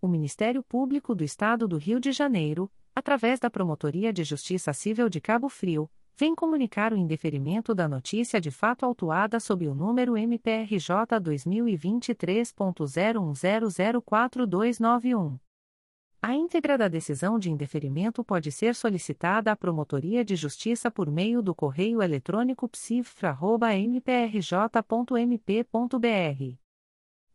o Ministério Público do Estado do Rio de Janeiro, através da Promotoria de Justiça Civil de Cabo Frio, vem comunicar o indeferimento da notícia de fato autuada sob o número MPRJ 2023.01004291. A íntegra da decisão de indeferimento pode ser solicitada à Promotoria de Justiça por meio do correio eletrônico psifra.mprj.mp.br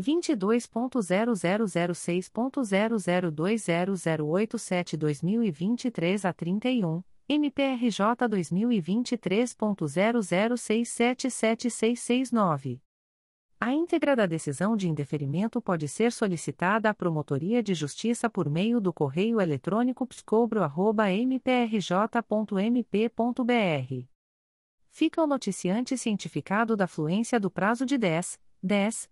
22.0006.0020087-2023 a 31, MPRJ 2023.00677769. A íntegra da decisão de indeferimento pode ser solicitada à Promotoria de Justiça por meio do correio eletrônico pscobro.mprj.mp.br. Fica o noticiante cientificado da fluência do prazo de 10, 10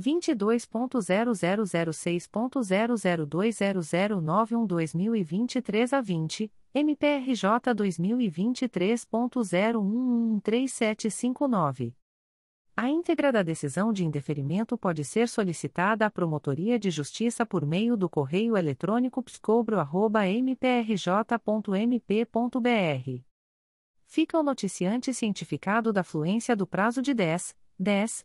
22.0006.0020091-2023 a 20, MPRJ 2023.0113759. A íntegra da decisão de indeferimento pode ser solicitada à Promotoria de Justiça por meio do correio eletrônico pscobro.mprj.mp.br. Fica o noticiante cientificado da fluência do prazo de 10, 10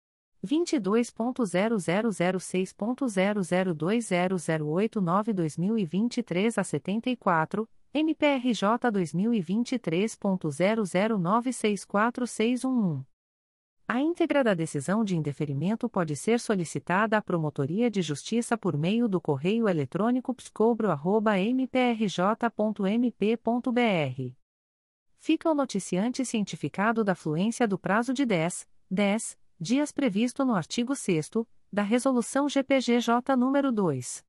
22.0006.0020089-2023 a 74, MPRJ 2023.00964611. A íntegra da decisão de indeferimento pode ser solicitada à Promotoria de Justiça por meio do correio eletrônico pscobro.mprj.mp.br. Fica o noticiante cientificado da fluência do prazo de 10, 10 dias previsto no artigo 6 da Resolução GPGJ nº 2.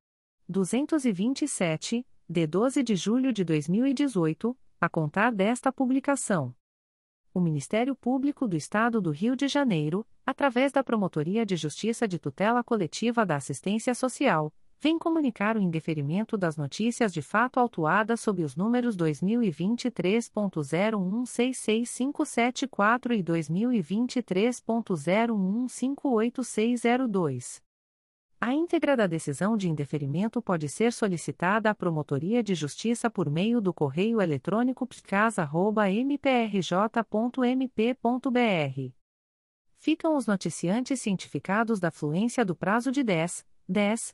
227, de 12 de julho de 2018, a contar desta publicação. O Ministério Público do Estado do Rio de Janeiro, através da Promotoria de Justiça de Tutela Coletiva da Assistência Social, vem comunicar o indeferimento das notícias de fato autuadas sob os números 2023.0166574 e 2023.0158602. A íntegra da decisão de indeferimento pode ser solicitada à Promotoria de Justiça por meio do correio eletrônico psicasa.mprj.mp.br. Ficam os noticiantes cientificados da fluência do prazo de 10, 10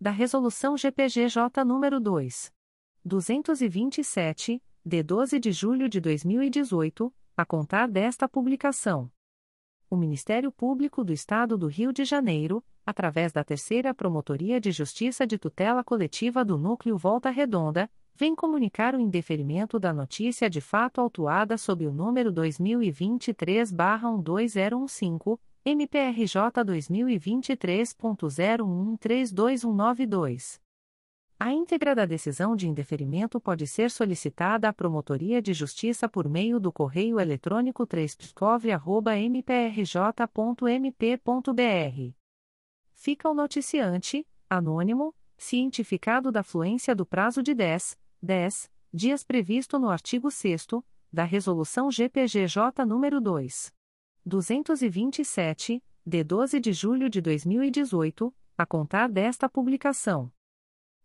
da Resolução GPGJ nº 2. 227, de 12 de julho de 2018, a contar desta publicação. O Ministério Público do Estado do Rio de Janeiro, através da Terceira Promotoria de Justiça de Tutela Coletiva do Núcleo Volta Redonda, vem comunicar o indeferimento da notícia de fato autuada sob o número 2023-12015, MPRJ 2023.0132192. A íntegra da decisão de indeferimento pode ser solicitada à Promotoria de Justiça por meio do correio eletrônico 3 mprj.mp.br. Fica o noticiante, anônimo, cientificado da fluência do prazo de 10, 10 dias previsto no artigo 6 da Resolução GPGJ nº 2. 227, de 12 de julho de 2018, a contar desta publicação.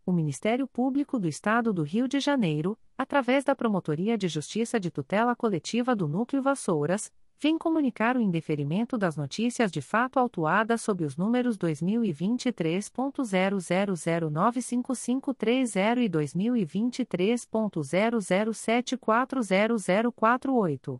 O Ministério Público do Estado do Rio de Janeiro, através da Promotoria de Justiça de Tutela Coletiva do Núcleo Vassouras, vem comunicar o indeferimento das notícias de fato autuadas sob os números 2023.00095530 e 2023.00740048.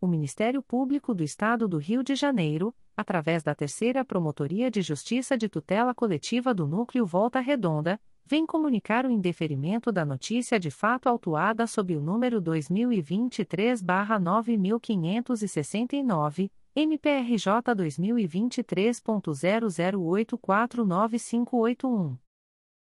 O Ministério Público do Estado do Rio de Janeiro, através da Terceira Promotoria de Justiça de Tutela Coletiva do Núcleo Volta Redonda, vem comunicar o indeferimento da notícia de fato autuada sob o número 2023-9569, MPRJ 2023.00849581.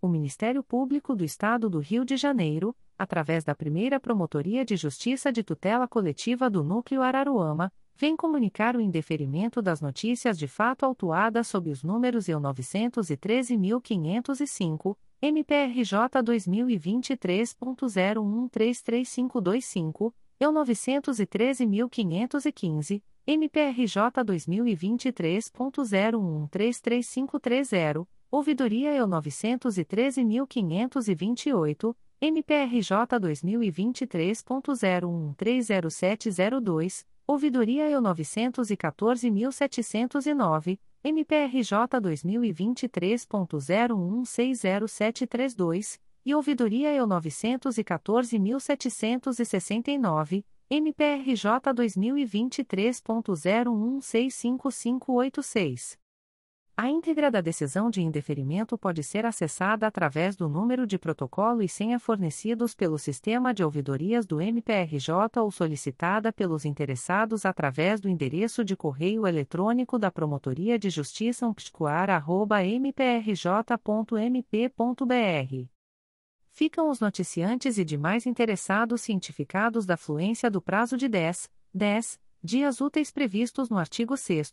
O Ministério Público do Estado do Rio de Janeiro, através da primeira Promotoria de Justiça de Tutela Coletiva do Núcleo Araruama, vem comunicar o indeferimento das notícias de fato autuadas sob os números EU 913.505, MPRJ 2023.01333525, EU 913.515, MPRJ 2023.01333530, Ouvidoria EU 913.528, MPRJ 2023.01300702, Ouvidoria EU 914.709, MPRJ 2023.01600732, e Ouvidoria EU 914.769, MPRJ 2023.01655586. A íntegra da decisão de indeferimento pode ser acessada através do número de protocolo e senha fornecidos pelo sistema de ouvidorias do MPRJ ou solicitada pelos interessados através do endereço de correio eletrônico da Promotoria de Justiça umpticoar.mprj.mp.br. Ficam os noticiantes e demais interessados cientificados da fluência do prazo de 10, 10 dias úteis previstos no artigo 6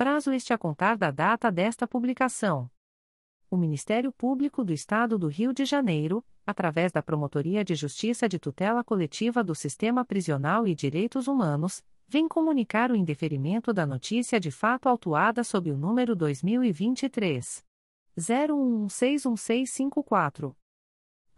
prazo este a contar da data desta publicação. O Ministério Público do Estado do Rio de Janeiro, através da Promotoria de Justiça de Tutela Coletiva do Sistema Prisional e Direitos Humanos, vem comunicar o indeferimento da notícia de fato autuada sob o número 2023 0161654.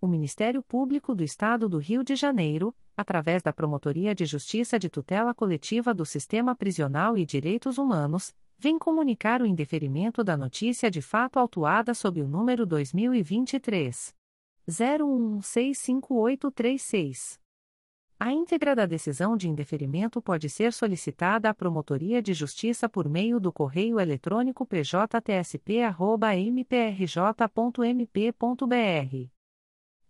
O Ministério Público do Estado do Rio de Janeiro, através da Promotoria de Justiça de Tutela Coletiva do Sistema Prisional e Direitos Humanos, vem comunicar o indeferimento da notícia de fato autuada sob o número 2023 01165836. A íntegra da decisão de indeferimento pode ser solicitada à Promotoria de Justiça por meio do correio eletrônico pjtsp.mprj.mp.br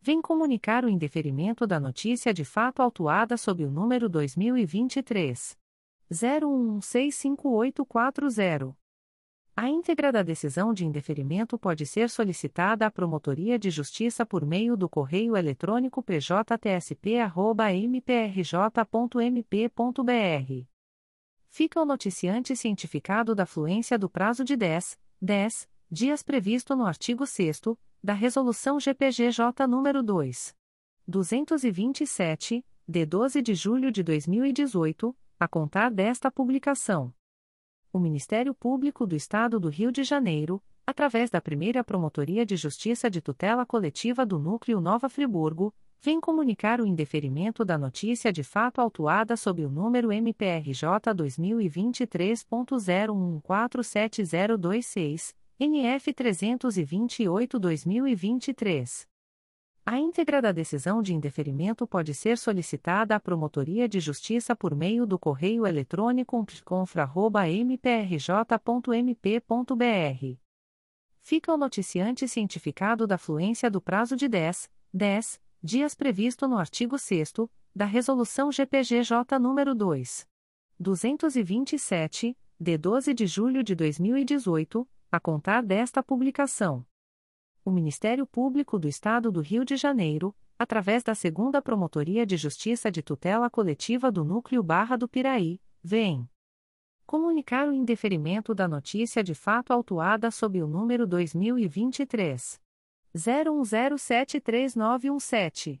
vem comunicar o indeferimento da notícia de fato autuada sob o número 2023 01165840. A íntegra da decisão de indeferimento pode ser solicitada à Promotoria de Justiça por meio do correio eletrônico pjtsp.mprj.mp.br. Fica o noticiante cientificado da fluência do prazo de 10, 10 dias previsto no artigo 6 da Resolução GPGJ nº 2. 227, de 12 de julho de 2018, a contar desta publicação. O Ministério Público do Estado do Rio de Janeiro, através da primeira Promotoria de Justiça de Tutela Coletiva do Núcleo Nova Friburgo, vem comunicar o indeferimento da notícia de fato autuada sob o número MPRJ 2023.0147026 NF 328-2023. A íntegra da decisão de indeferimento pode ser solicitada à Promotoria de Justiça por meio do correio eletrônico pconfra.mprj.mp.br. Fica o noticiante cientificado da fluência do prazo de 10, 10 dias previsto no artigo 6 da Resolução GPGJ nº 2. 227, de 12 de julho de 2018 a contar desta publicação. O Ministério Público do Estado do Rio de Janeiro, através da Segunda Promotoria de Justiça de Tutela Coletiva do Núcleo Barra do Piraí, vem comunicar o indeferimento da notícia de fato autuada sob o número 2023 01073917.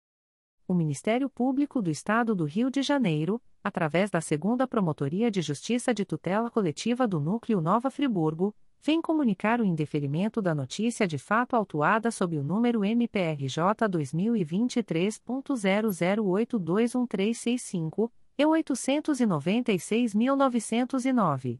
O Ministério Público do Estado do Rio de Janeiro, através da Segunda Promotoria de Justiça de Tutela Coletiva do Núcleo Nova Friburgo, vem comunicar o indeferimento da notícia de fato autuada sob o número MPRJ 2023.00821365 e 896.909.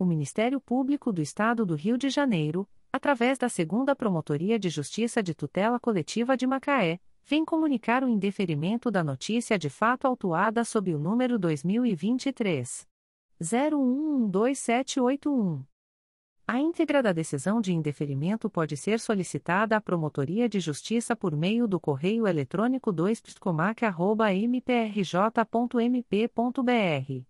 o Ministério Público do Estado do Rio de Janeiro, através da Segunda Promotoria de Justiça de Tutela Coletiva de Macaé, vem comunicar o indeferimento da notícia de fato autuada sob o número 2023 01127881. A íntegra da decisão de indeferimento pode ser solicitada à Promotoria de Justiça por meio do correio eletrônico 2pscomac.mprj.mp.br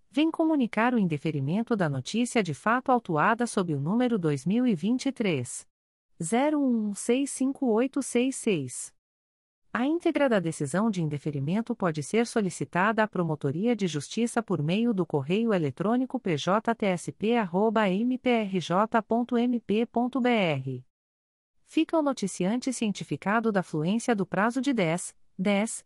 vem comunicar o indeferimento da notícia de fato autuada sob o número 2023 01165866. A íntegra da decisão de indeferimento pode ser solicitada à Promotoria de Justiça por meio do correio eletrônico pjtsp.mprj.mp.br fica o noticiante cientificado da fluência do prazo de 10, 10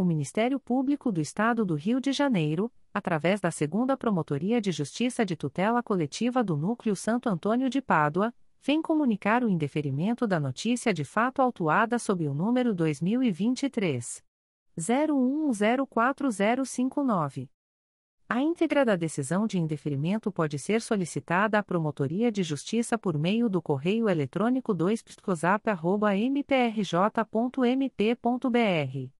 O Ministério Público do Estado do Rio de Janeiro, através da Segunda Promotoria de Justiça de Tutela Coletiva do Núcleo Santo Antônio de Pádua, vem comunicar o indeferimento da notícia de fato autuada sob o número 2023 01104059. A íntegra da decisão de indeferimento pode ser solicitada à Promotoria de Justiça por meio do correio eletrônico 2psicosap.mprj.mp.br.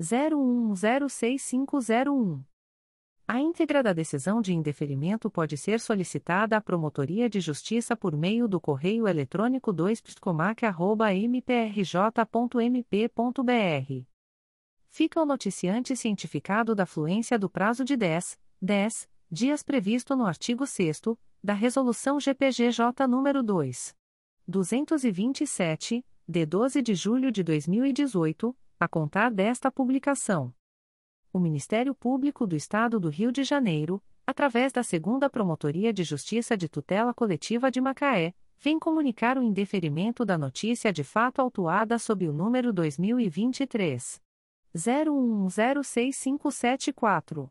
01106501. A íntegra da decisão de indeferimento pode ser solicitada à Promotoria de Justiça por meio do correio eletrônico 2pscomac.mprj.mp.br fica o noticiante cientificado da fluência do prazo de 10, 10 dias previsto no artigo 6 da Resolução GPGJ nº 2. 227, de 12 de julho de 2018, a contar desta publicação. O Ministério Público do Estado do Rio de Janeiro, através da Segunda Promotoria de Justiça de Tutela Coletiva de Macaé, vem comunicar o indeferimento da notícia de fato autuada sob o número 2023 01106574.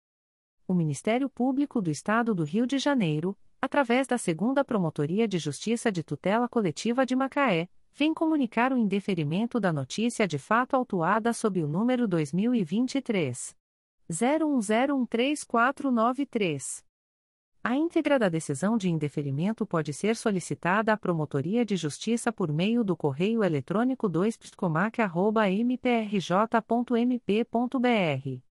O Ministério Público do Estado do Rio de Janeiro, através da Segunda Promotoria de Justiça de Tutela Coletiva de Macaé, vem comunicar o indeferimento da notícia de fato autuada sob o número 2023 01013493. A íntegra da decisão de indeferimento pode ser solicitada à Promotoria de Justiça por meio do correio eletrônico 2pscomac.mprj.mp.br.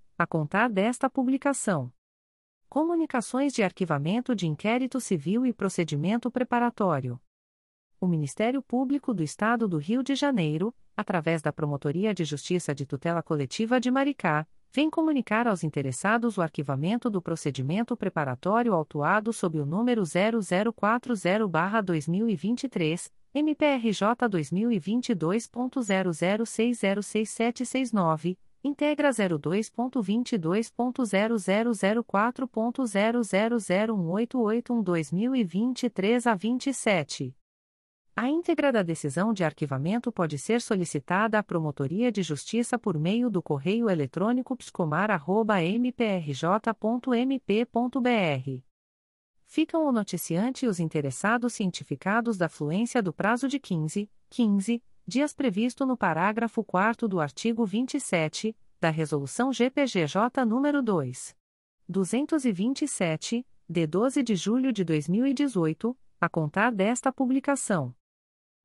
a contar desta publicação. Comunicações de arquivamento de inquérito civil e procedimento preparatório. O Ministério Público do Estado do Rio de Janeiro, através da Promotoria de Justiça de Tutela Coletiva de Maricá, vem comunicar aos interessados o arquivamento do procedimento preparatório autuado sob o número 0040-2023, MPRJ 2022.00606769 Integra 02.22.0004.0001881-2023 a 27. A íntegra da decisão de arquivamento pode ser solicitada à Promotoria de Justiça por meio do correio eletrônico pscomar.mprj.mp.br. Ficam o noticiante e os interessados cientificados da fluência do prazo de 15, 15 dias previsto no parágrafo 4 do artigo 27, da Resolução GPGJ nº 2. 227, de 12 de julho de 2018, a contar desta publicação.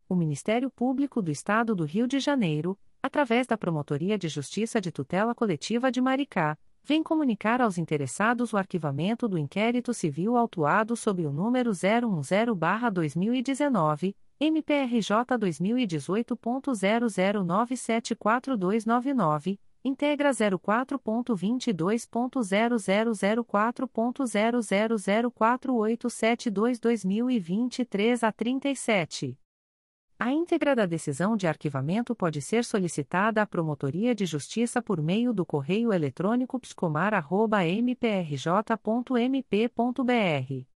O Ministério Público do Estado do Rio de Janeiro, através da Promotoria de Justiça de Tutela Coletiva de Maricá, vem comunicar aos interessados o arquivamento do inquérito civil autuado sob o número 010-2019 MPRJ 2018.00974299, integra 04.22.0004.0004872-2023 a 37. A íntegra da decisão de arquivamento pode ser solicitada à Promotoria de Justiça por meio do correio eletrônico pscomar.mprj.mp.br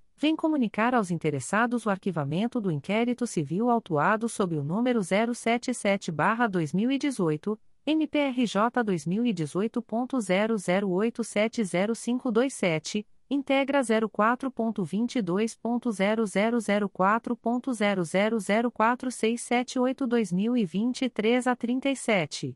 vem comunicar aos interessados o arquivamento do inquérito civil autuado sob o número 077-2018, MPRJ 2018.00870527, integra 04.22.0004.0004678-2023 a 37.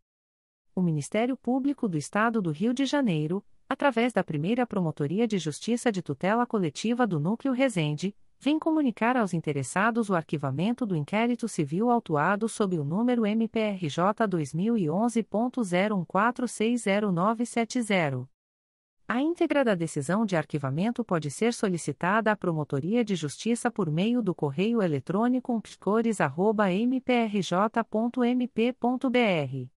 O Ministério Público do Estado do Rio de Janeiro, através da primeira Promotoria de Justiça de Tutela Coletiva do Núcleo Resende, vem comunicar aos interessados o arquivamento do inquérito civil autuado sob o número MPRJ 2011.01460970. A íntegra da decisão de arquivamento pode ser solicitada à Promotoria de Justiça por meio do correio eletrônico psicores.mprj.mp.br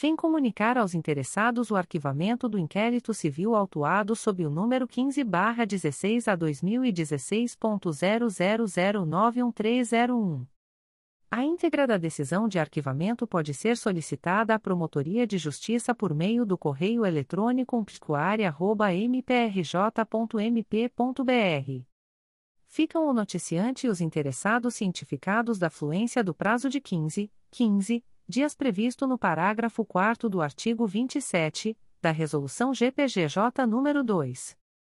vem comunicar aos interessados o arquivamento do inquérito civil autuado sob o número 15-16 a 2016.00091301. A íntegra da decisão de arquivamento pode ser solicitada à Promotoria de Justiça por meio do correio eletrônico psicoaria.mprj.mp.br ficam o noticiante e os interessados cientificados da fluência do prazo de 15, 15 dias previsto no parágrafo 4 do artigo 27 da Resolução GPGJ nº 2.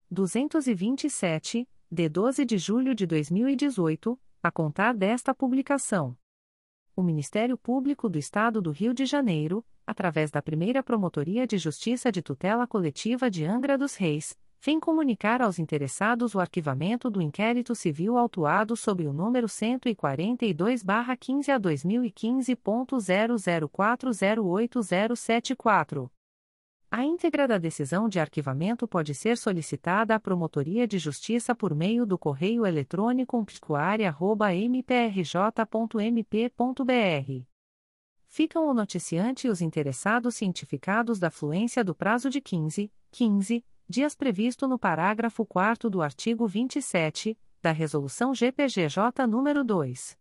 227, de 12 de julho de 2018, a contar desta publicação. O Ministério Público do Estado do Rio de Janeiro, através da primeira Promotoria de Justiça de Tutela Coletiva de Angra dos Reis, vem comunicar aos interessados o arquivamento do inquérito civil autuado sob o número 142-15 a 2015.00408074. A íntegra da decisão de arquivamento pode ser solicitada à Promotoria de Justiça por meio do correio eletrônico psicoaria.mprj.mp.br. Ficam o noticiante e os interessados cientificados da fluência do prazo de 15, 15 dias previsto no parágrafo 4 do artigo 27 da Resolução GPGJ nº 2.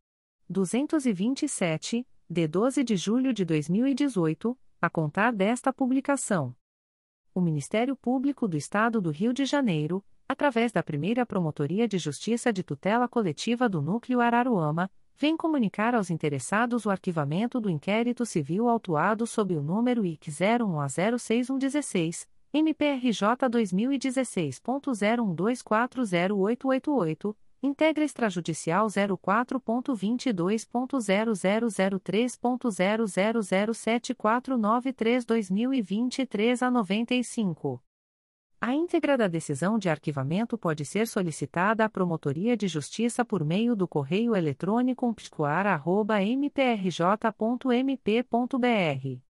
227, de 12 de julho de 2018, a contar desta publicação. O Ministério Público do Estado do Rio de Janeiro, através da primeira Promotoria de Justiça de Tutela Coletiva do Núcleo Araruama, vem comunicar aos interessados o arquivamento do inquérito civil autuado sob o número IC 01 a 06116, MPRJ 2016.01240888 Integra extrajudicial 04.22.0003.0007493-2023 a 95. A íntegra da decisão de arquivamento pode ser solicitada à Promotoria de Justiça por meio do correio eletrônico psicoar.mprj.mp.br.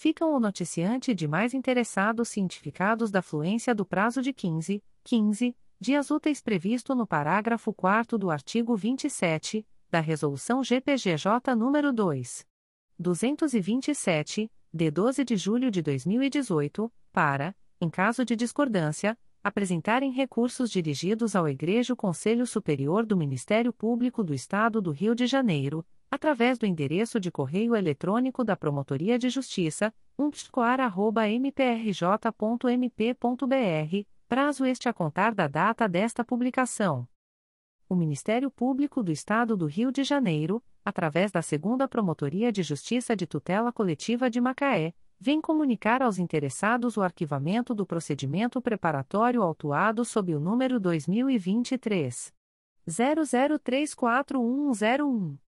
Ficam o noticiante e demais interessados cientificados da fluência do prazo de 15, 15 dias úteis previsto no parágrafo 4 do artigo 27, da Resolução GPGJ nº 2. 227, de 12 de julho de 2018, para, em caso de discordância, apresentarem recursos dirigidos ao Egrejo Conselho Superior do Ministério Público do Estado do Rio de Janeiro, através do endereço de correio eletrônico da Promotoria de Justiça, umptcoar.mprj.mp.br, prazo este a contar da data desta publicação. O Ministério Público do Estado do Rio de Janeiro, através da Segunda Promotoria de Justiça de Tutela Coletiva de Macaé, vem comunicar aos interessados o arquivamento do procedimento preparatório autuado sob o número 2023 00341101.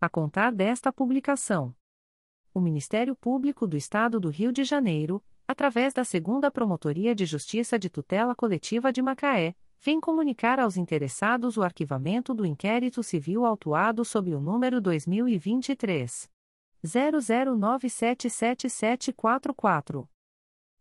a contar desta publicação. O Ministério Público do Estado do Rio de Janeiro, através da Segunda Promotoria de Justiça de Tutela Coletiva de Macaé, vem comunicar aos interessados o arquivamento do inquérito civil autuado sob o número 2023 00977744.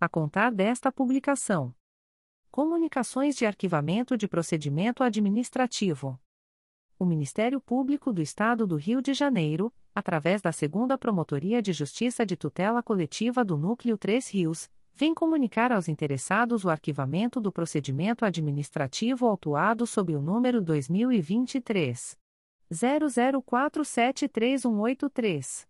a contar desta publicação. Comunicações de arquivamento de procedimento administrativo. O Ministério Público do Estado do Rio de Janeiro, através da Segunda Promotoria de Justiça de Tutela Coletiva do Núcleo 3 Rios, vem comunicar aos interessados o arquivamento do procedimento administrativo autuado sob o número 2023 00473183.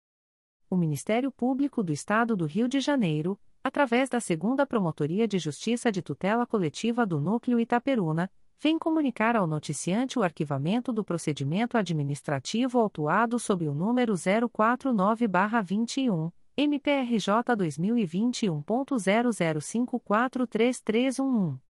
O Ministério Público do Estado do Rio de Janeiro, através da Segunda Promotoria de Justiça de Tutela Coletiva do Núcleo Itaperuna, vem comunicar ao noticiante o arquivamento do procedimento administrativo autuado sob o número 049-21, MPRJ 2021.00543311.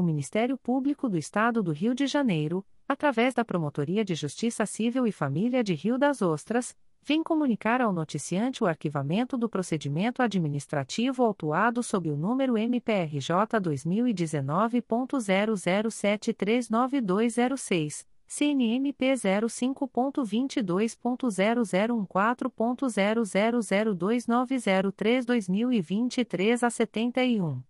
o Ministério Público do Estado do Rio de Janeiro, através da Promotoria de Justiça Civil e Família de Rio das Ostras, vem comunicar ao noticiante o arquivamento do procedimento administrativo autuado sob o número MPRJ 2019.00739206. CNMP 05.22.0014.0002903-2023 a 71.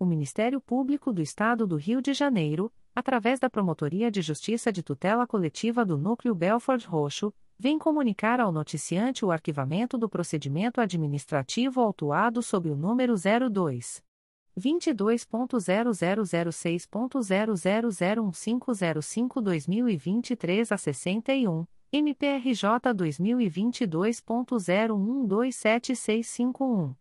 o Ministério Público do Estado do Rio de Janeiro, através da Promotoria de Justiça de Tutela Coletiva do Núcleo Belford Roxo, vem comunicar ao noticiante o arquivamento do procedimento administrativo autuado sob o número 02 22.0006.0001505-2023 a 61, MPRJ 2022.01127651.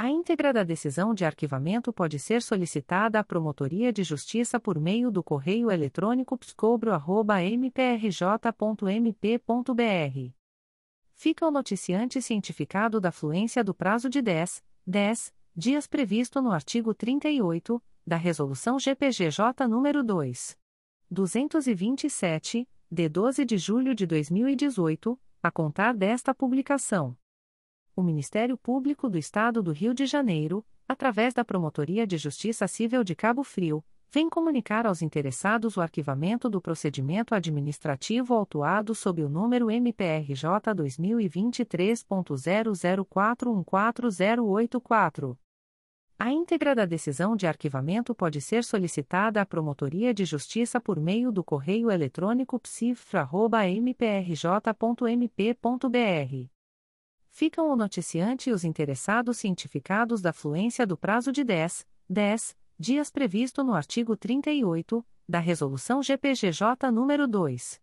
A íntegra da decisão de arquivamento pode ser solicitada à Promotoria de Justiça por meio do correio eletrônico pscobro.mprj.mp.br. Fica o noticiante cientificado da fluência do prazo de 10, 10 dias previsto no artigo 38 da Resolução GPGJ nº 2. 227, de 12 de julho de 2018, a contar desta publicação o Ministério Público do Estado do Rio de Janeiro, através da Promotoria de Justiça Civil de Cabo Frio, vem comunicar aos interessados o arquivamento do procedimento administrativo autuado sob o número MPRJ 2023.00414084. A íntegra da decisão de arquivamento pode ser solicitada à Promotoria de Justiça por meio do correio eletrônico psifra.mprj.mp.br ficam o noticiante e os interessados cientificados da fluência do prazo de 10, 10 dias previsto no artigo 38 da Resolução GPGJ nº 2.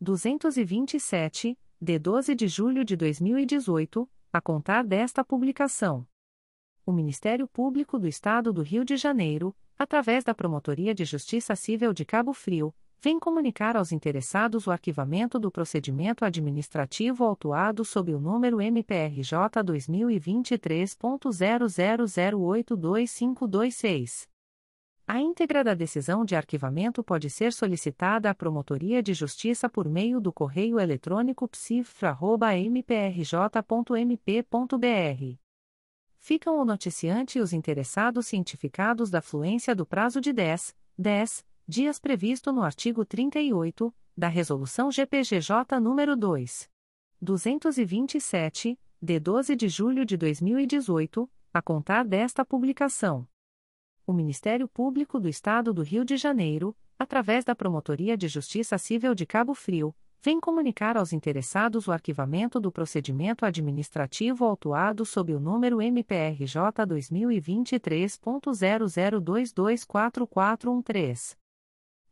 227, de 12 de julho de 2018, a contar desta publicação. O Ministério Público do Estado do Rio de Janeiro, através da Promotoria de Justiça Civil de Cabo Frio, vem comunicar aos interessados o arquivamento do procedimento administrativo autuado sob o número MPRJ 2023.00082526. A íntegra da decisão de arquivamento pode ser solicitada à Promotoria de Justiça por meio do correio eletrônico psifra.mprj.mp.br. Ficam o noticiante e os interessados cientificados da fluência do prazo de 10, 10 dias previsto no artigo 38 da Resolução GPGJ nº 2. 227, de 12 de julho de 2018, a contar desta publicação. O Ministério Público do Estado do Rio de Janeiro, através da Promotoria de Justiça Civil de Cabo Frio, vem comunicar aos interessados o arquivamento do procedimento administrativo autuado sob o número MPRJ 2023.00224413.